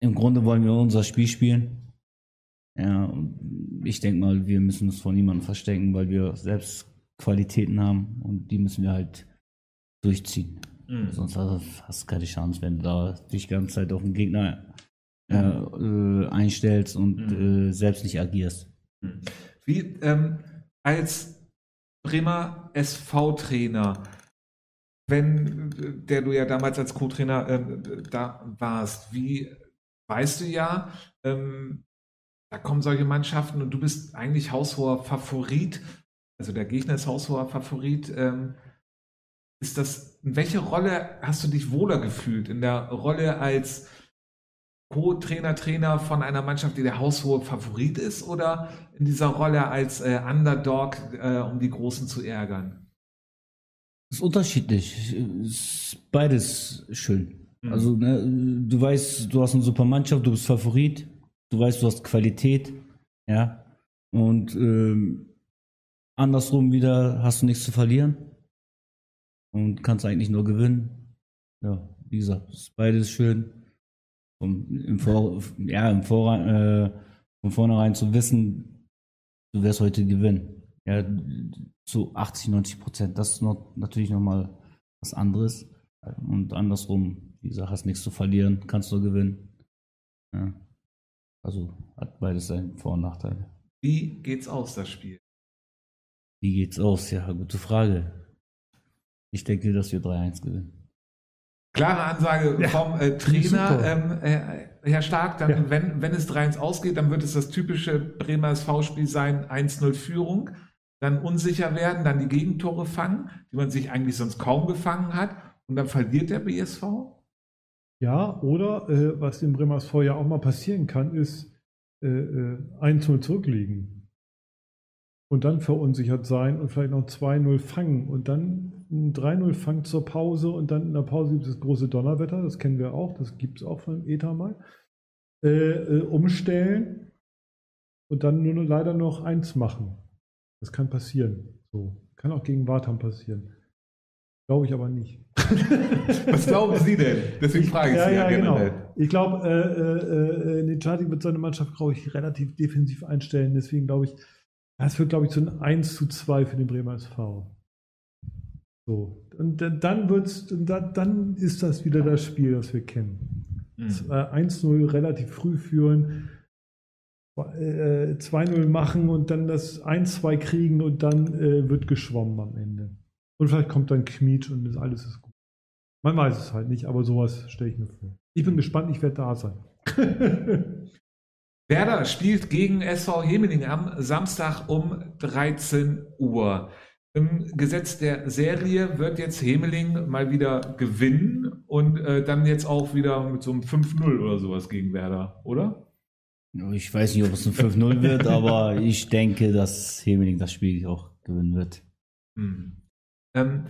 im Grunde wollen wir unser Spiel spielen. Ja, ich denke mal, wir müssen uns vor niemandem verstecken, weil wir selbst Qualitäten haben und die müssen wir halt durchziehen. Mhm. Sonst hast du keine Chance, wenn du da dich die ganze Zeit auf den Gegner äh, äh, einstellst und Mhm. äh, selbst nicht agierst. Wie ähm, als Bremer SV-Trainer, wenn der du ja damals als Co-Trainer ähm, da warst, wie weißt du ja, ähm, da kommen solche Mannschaften und du bist eigentlich haushoher Favorit, also der Gegner ist haushoher Favorit. Ähm, ist das, in welche Rolle hast du dich wohler gefühlt? In der Rolle als Co-Trainer, Trainer von einer Mannschaft, die der haushohe Favorit ist, oder in dieser Rolle als äh, Underdog, äh, um die Großen zu ärgern? Das ist unterschiedlich. Ist beides schön. Mhm. Also, ne, du weißt, du hast eine super Mannschaft, du bist Favorit, du weißt, du hast Qualität, ja. Und ähm, andersrum wieder hast du nichts zu verlieren und kannst eigentlich nur gewinnen. Ja, wie gesagt, ist beides schön. Um, im Vor ja, im Vor äh, von vornherein zu wissen, du wirst heute gewinnen. Ja, zu 80, 90 Prozent. Das ist noch, natürlich nochmal was anderes. Und andersrum, wie gesagt, hast nichts zu verlieren, kannst nur gewinnen. Ja. Also hat beides seine Vor- und Nachteile. Wie geht's aus, das Spiel? Wie geht's aus? Ja, gute Frage. Ich denke, dass wir 3-1 gewinnen. Klare Ansage Ja, vom äh, Trainer, ähm, äh, Herr Stark, dann, Ja. wenn, wenn es 3-1 ausgeht, dann wird es das typische Bremer SV-Spiel sein, 1-0 Führung, dann unsicher werden, dann die Gegentore fangen, die man sich eigentlich sonst kaum gefangen hat, und dann verliert der BSV? Ja, oder äh, was dem Bremer SV ja auch mal passieren kann, ist äh, äh, 1-0 zurückliegen. Und dann verunsichert sein und vielleicht noch 2-0 fangen und dann ein 3-0 fangen zur Pause und dann in der Pause gibt es das große Donnerwetter, das kennen wir auch, das gibt es auch von ETA mal. Äh, äh, umstellen und dann nur noch leider noch eins machen. Das kann passieren. So. Kann auch gegen Wartam passieren. Glaube ich aber nicht. Was glauben Sie denn? Deswegen frage ich ja, Sie ja, ja, generell. genau. Ich glaube, äh, äh, äh, Necati wird seine Mannschaft, glaube ich, relativ defensiv einstellen. Deswegen glaube ich, das wird, glaube ich, so ein 1 zu 2 für den Bremer SV. So. Und dann- wird's, und dann, ist das wieder das Spiel, das wir kennen. Mhm. Das, äh, 1-0 relativ früh führen. äh, 2-0 machen und dann das 1-2 kriegen und dann äh, wird geschwommen am Ende. Und vielleicht kommt dann Kmietsch und das alles ist gut. Man weiß es halt nicht, aber sowas stelle ich mir vor. Ich bin gespannt, ich werde da sein. Werder spielt gegen SV Hemeling am Samstag um 13 Uhr. Im Gesetz der Serie wird jetzt Hemeling mal wieder gewinnen und äh, dann jetzt auch wieder mit so einem 5-0 oder sowas gegen Werder, oder? Ich weiß nicht, ob es ein 5-0 wird, aber ich denke, dass Hemeling das Spiel auch gewinnen wird. Hm. Ähm,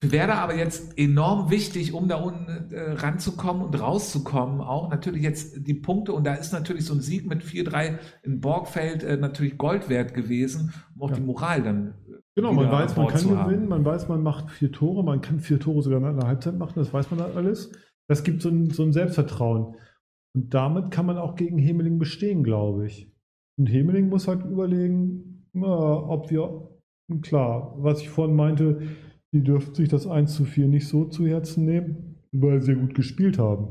Werder aber jetzt enorm wichtig, um da unten äh, ranzukommen und rauszukommen, auch natürlich jetzt die Punkte und da ist natürlich so ein Sieg mit 4-3 in Borgfeld äh, natürlich Gold wert gewesen, um auch Ja. die Moral dann Genau, wieder man weiß, an man kann haben. gewinnen, man weiß, man macht vier Tore, man kann vier Tore sogar in einer Halbzeit machen, das weiß man halt alles. Das gibt so ein, so ein Selbstvertrauen. Und damit kann man auch gegen Hemeling bestehen, glaube ich. Und Hemeling muss halt überlegen, na, ob wir, klar, was ich vorhin meinte, die dürften sich das 1 zu 4 nicht so zu Herzen nehmen, weil sie sehr gut gespielt haben.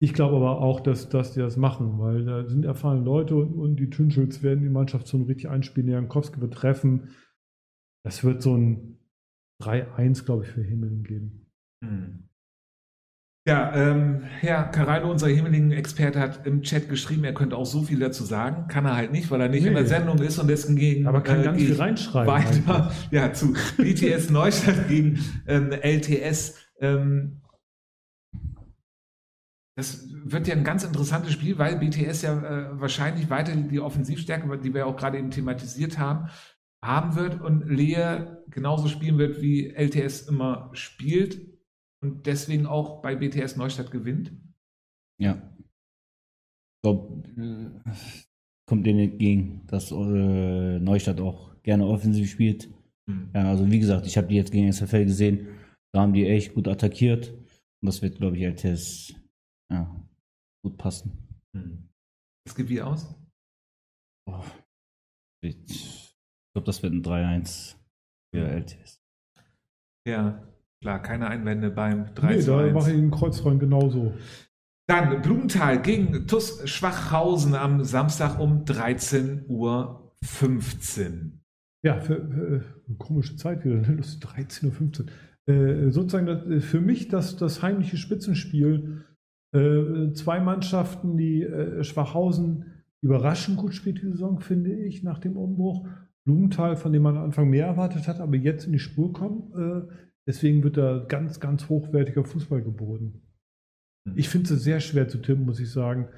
Ich glaube aber auch, dass, dass die das machen, weil da sind erfahrene Leute und, und die Tünschels werden die Mannschaft schon richtig einspielen. Jankowski wird treffen. Das wird so ein 3-1, glaube ich, für Himmeln geben. Hm. Ja, ähm, Herr Carallo, unser Himmeling-Experte, hat im Chat geschrieben, er könnte auch so viel dazu sagen. Kann er halt nicht, weil er nicht Nee. in der Sendung ist und deswegen. Aber kann äh, ganz viel reinschreiben. Weiter, einfach. ja, zu BTS Neustadt gegen ähm, LTS. Ähm, das wird ja ein ganz interessantes Spiel, weil BTS ja äh, wahrscheinlich weiter die Offensivstärke, die wir auch gerade eben thematisiert haben, haben wird und Lehe genauso spielen wird, wie LTS immer spielt und deswegen auch bei BTS Neustadt gewinnt. Ja. Ich glaube, äh, kommt denen entgegen, dass äh, Neustadt auch gerne offensiv spielt. Hm. Ja, also wie gesagt, ich habe die jetzt gegen SFL gesehen. Da haben die echt gut attackiert. Und das wird, glaube ich, LTS ja, gut passen. Hm. Es geht wie aus? Oh. Ich glaube, das wird ein 3-1 für LTS. Ja, klar, keine Einwände beim 3 Nee, da 1. mache ich den Kreuzrein genauso. Dann Blumenthal gegen TUS Schwachhausen am Samstag um 13.15 Uhr. Ja, für, für eine komische Zeit wieder, ne? Das ist 13.15 Uhr. Äh, sozusagen das, äh, für mich das, das heimliche Spitzenspiel. Äh, zwei Mannschaften, die äh, Schwachhausen überraschend gut spielt die Saison, finde ich, nach dem Umbruch. Blumenthal, von dem man am Anfang mehr erwartet hat, aber jetzt in die Spur kommen. Deswegen wird da ganz, ganz hochwertiger Fußball geboten. Hm. Ich finde es sehr schwer zu tippen, muss ich sagen,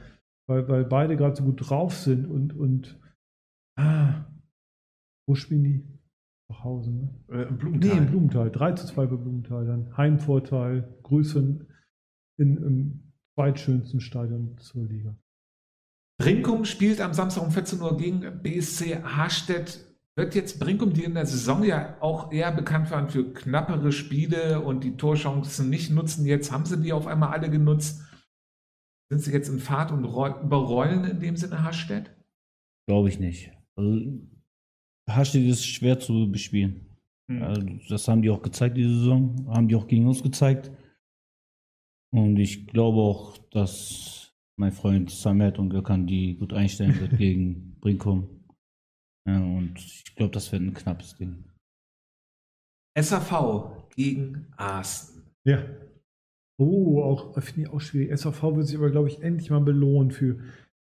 weil, weil beide gerade so gut drauf sind und, und ah, wo spielen die? Schwachhausen, ne? Äh, im Nee, Blumenthal. in Blumenthal. 3 zu 2 bei Blumenthal. Dann Heimvorteil. Grüße in, in, im zweitschönsten Stadion zur Liga. Brinkum spielt am Samstag um 14 Uhr gegen BSC Hastedt. Wird jetzt Brinkum, die in der Saison ja auch eher bekannt waren für knappere Spiele und die Torchancen nicht nutzen, jetzt haben sie die auf einmal alle genutzt. Sind sie jetzt in Fahrt und roll- überrollen in dem Sinne Hastedt? Glaube ich nicht. Also, Hashtag ist schwer zu bespielen. Hm. Also, das haben die auch gezeigt, diese Saison. Haben die auch gegen uns gezeigt. Und ich glaube auch, dass mein Freund Samet und Gökhan die gut einstellen wird gegen Brinkum. Ja, und ich glaube, das wird ein knappes Ding. SAV gegen Aachen. Ja. Oh, auch finde ich auch schwierig. SAV wird sich aber, glaube ich, endlich mal belohnen für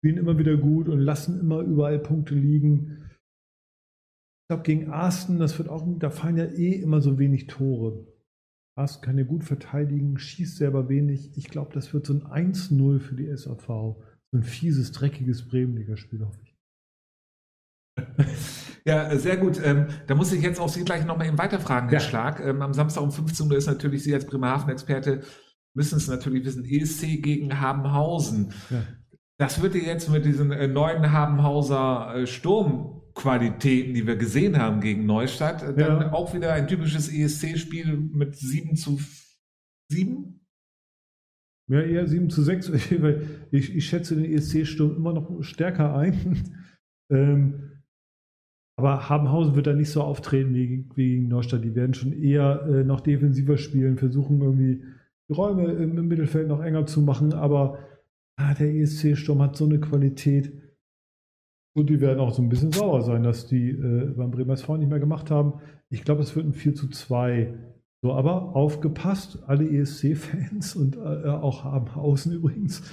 spielen immer wieder gut und lassen immer überall Punkte liegen. Ich glaube, gegen Arsten, das wird auch, da fallen ja eh immer so wenig Tore. Arsten kann ja gut verteidigen, schießt selber wenig. Ich glaube, das wird so ein 1-0 für die SAV. So ein fieses, dreckiges Bremenliga-Spiel, hoffe ich. Ja, sehr gut. Ähm, da muss ich jetzt auch Sie gleich nochmal eben weiterfragen, Herr Ja. Schlag. Ähm, am Samstag um 15 Uhr ist natürlich Sie als Bremerhaven-Experte, müssen es natürlich wissen, ESC gegen Habenhausen. Ja. Das wird jetzt mit diesen äh, neuen Habenhauser äh, Sturmqualitäten, die wir gesehen haben gegen Neustadt, äh, dann Ja. auch wieder ein typisches ESC-Spiel mit 7 zu 7? Ja, eher 7 zu 6. weil Ich, ich schätze den ESC-Sturm immer noch stärker ein. ähm, aber Habenhausen wird da nicht so auftreten wie, wie gegen Neustadt. Die werden schon eher äh, noch defensiver spielen, versuchen irgendwie die Räume im, Mittelfeld noch enger zu machen. Aber ah, der ESC-Sturm hat so eine Qualität. Und die werden auch so ein bisschen sauer sein, dass die äh, beim Bremer SV nicht mehr gemacht haben. Ich glaube, es wird ein 4 zu 2. So, aber aufgepasst, alle ESC-Fans und äh, auch Außen übrigens,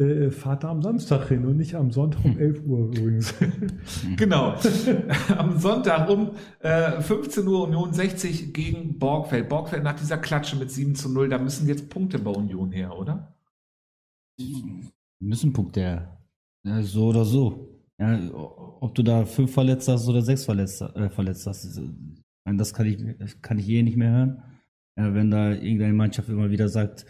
äh, fahrt da am Samstag hin und nicht am Sonntag um 11 Uhr übrigens. Genau. Am Sonntag um äh, 15 Uhr Union 60 gegen Borgfeld. Borgfeld nach dieser Klatsche mit 7 zu 0, da müssen jetzt Punkte bei Union her, oder? Müssen Punkte her. Ja, so oder so. Ja, ob du da fünf verletzt hast oder sechs verletzt, äh, verletzt hast, äh, das kann ich, das kann ich eh nicht mehr hören. Ja, wenn da irgendeine Mannschaft immer wieder sagt,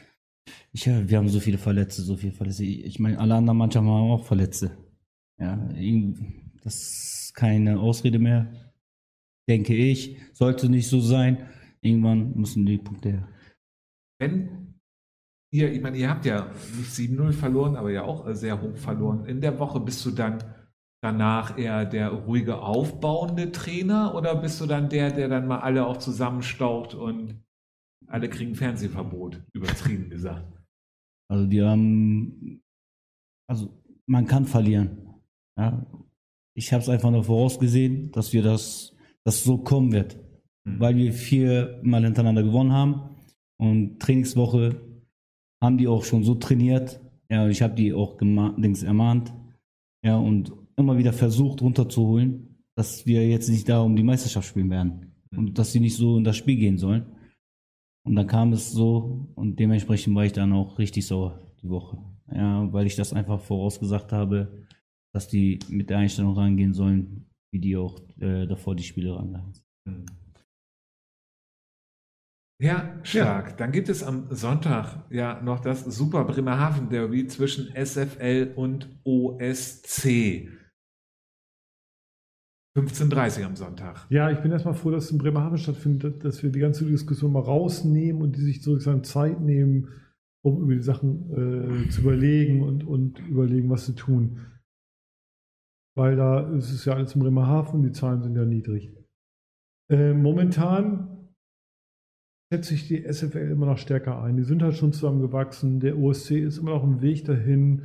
ich, ja, wir haben so viele Verletzte, so viele Verletzte. Ich meine, alle anderen Mannschaften haben auch Verletzte. Ja, das ist keine Ausrede mehr, denke ich. Sollte nicht so sein. Irgendwann müssen die Punkte her. Wenn ihr, ich meine, ihr habt ja nicht 7-0 verloren, aber ja auch äh, sehr hoch verloren. In der Woche bist du dann danach eher der ruhige, aufbauende Trainer oder bist du dann der, der dann mal alle auch zusammenstaucht und alle kriegen Fernsehverbot, übertrieben gesagt. Also die haben, also man kann verlieren. Ja. Ich habe es einfach nur vorausgesehen, dass wir das, dass so kommen wird, Mhm. weil wir viermal hintereinander gewonnen haben und Trainingswoche haben die auch schon so trainiert. Ja, ich habe die auch Dings ermahnt. Ja, und immer wieder versucht runterzuholen, dass wir jetzt nicht da um die Meisterschaft spielen werden und dass sie nicht so in das Spiel gehen sollen. Und dann kam es so und dementsprechend war ich dann auch richtig sauer die Woche. Ja, weil ich das einfach vorausgesagt habe, dass die mit der Einstellung rangehen sollen, wie die auch äh, davor die Spiele rangegangen sind. Mhm. Ja, stark. Dann gibt es am Sonntag ja noch das Super Bremerhaven Derby zwischen SFL und OSC. 15.30 am Sonntag. Ja, ich bin erstmal froh, dass es in Bremerhaven stattfindet, dass wir die ganze Diskussion mal rausnehmen und die sich sozusagen Zeit nehmen, um über die Sachen äh, zu überlegen und, und überlegen, was sie tun. Weil da ist es ja alles in Bremerhaven die Zahlen sind ja niedrig. Äh, momentan schätze ich die SFL immer noch stärker ein. Die sind halt schon zusammengewachsen. Der OSC ist immer noch im Weg dahin.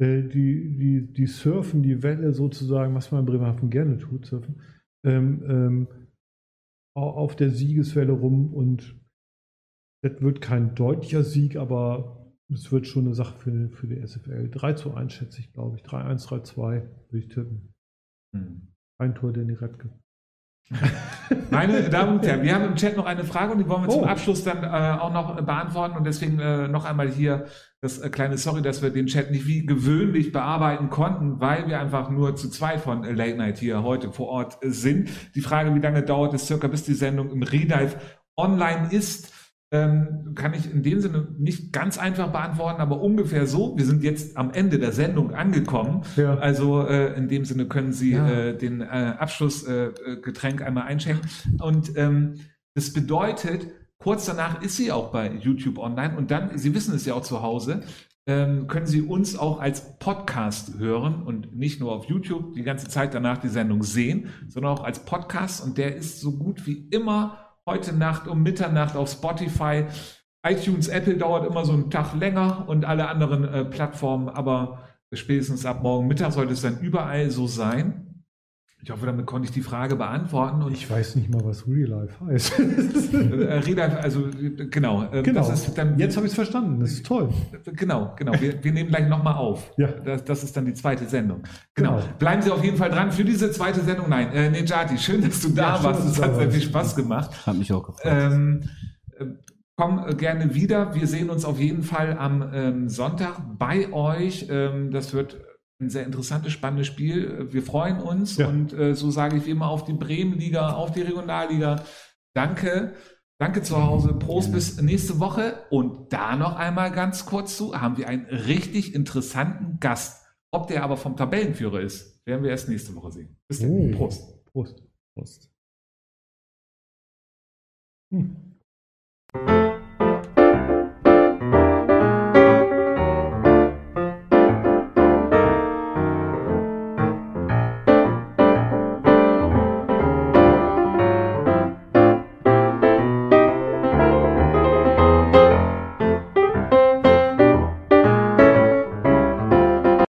Äh, die, die, die surfen die Welle sozusagen, was man in Bremerhaven gerne tut, surfen, ähm, ähm, au- auf der Siegeswelle rum und das wird kein deutlicher Sieg, aber es wird schon eine Sache für, für die SFL. 3 zu 1 schätze ich, glaube ich. 3-1, 3-2 würde ich tippen. Hm. Ein Tor, Danny Redke. Meine Damen und Herren, wir haben im Chat noch eine Frage und die wollen wir zum Oh. Abschluss dann äh, auch noch beantworten und deswegen äh, noch einmal hier das äh, kleine Sorry, dass wir den Chat nicht wie gewöhnlich bearbeiten konnten, weil wir einfach nur zu zweit von äh, Late Night hier heute vor Ort äh, sind. Die Frage, wie lange dauert es circa, bis die Sendung im Redive online ist, ähm, kann ich in dem Sinne nicht ganz einfach beantworten, aber ungefähr so. Wir sind jetzt am Ende der Sendung angekommen. Ja. Also äh, in dem Sinne können Sie Ja. äh, den äh, Abschlussgetränk äh, Getränk einmal einschenken. Und ähm, das bedeutet, kurz danach ist sie auch bei YouTube online und dann, Sie wissen es ja auch zu Hause, ähm, können Sie uns auch als Podcast hören und nicht nur auf YouTube die ganze Zeit danach die Sendung sehen, sondern auch als Podcast und der ist so gut wie immer heute Nacht um Mitternacht auf Spotify. iTunes, Apple dauert immer so einen Tag länger und alle anderen äh, Plattformen, aber spätestens ab morgen Mittag sollte es dann überall so sein. Ich hoffe, damit konnte ich die Frage beantworten und Ich weiß nicht mal, was Real Life heißt. äh, Reda, also äh, genau, äh, genau. das ist dann Jetzt habe ich es verstanden. Das ist toll. Genau, genau. Wir, wir nehmen gleich nochmal auf. Ja. Das, das ist dann die zweite Sendung. Genau. Genau. Bleiben Sie auf jeden Fall dran für diese zweite Sendung. Nein, äh, Nejati, schön, dass du da Ja, warst. Es hat sehr viel Spaß gemacht. Hat mich auch gefreut. Ähm, äh, komm äh, gerne wieder. Wir sehen uns auf jeden Fall am ähm, Sonntag bei euch. Ähm, das wird ein sehr interessantes, spannendes Spiel. Äh, Wir freuen uns Ja. und äh, so sage ich wie immer auf die Bremenliga, auf die Regionalliga. Danke. Danke zu Hause. Prost bis nächste Woche. Und da noch einmal ganz kurz zu, haben wir einen richtig interessanten Gast. Ob der aber vom Tabellenführer ist, werden wir erst nächste Woche sehen. Bis dann. Oh. Prost. Prost. Prost. Hm.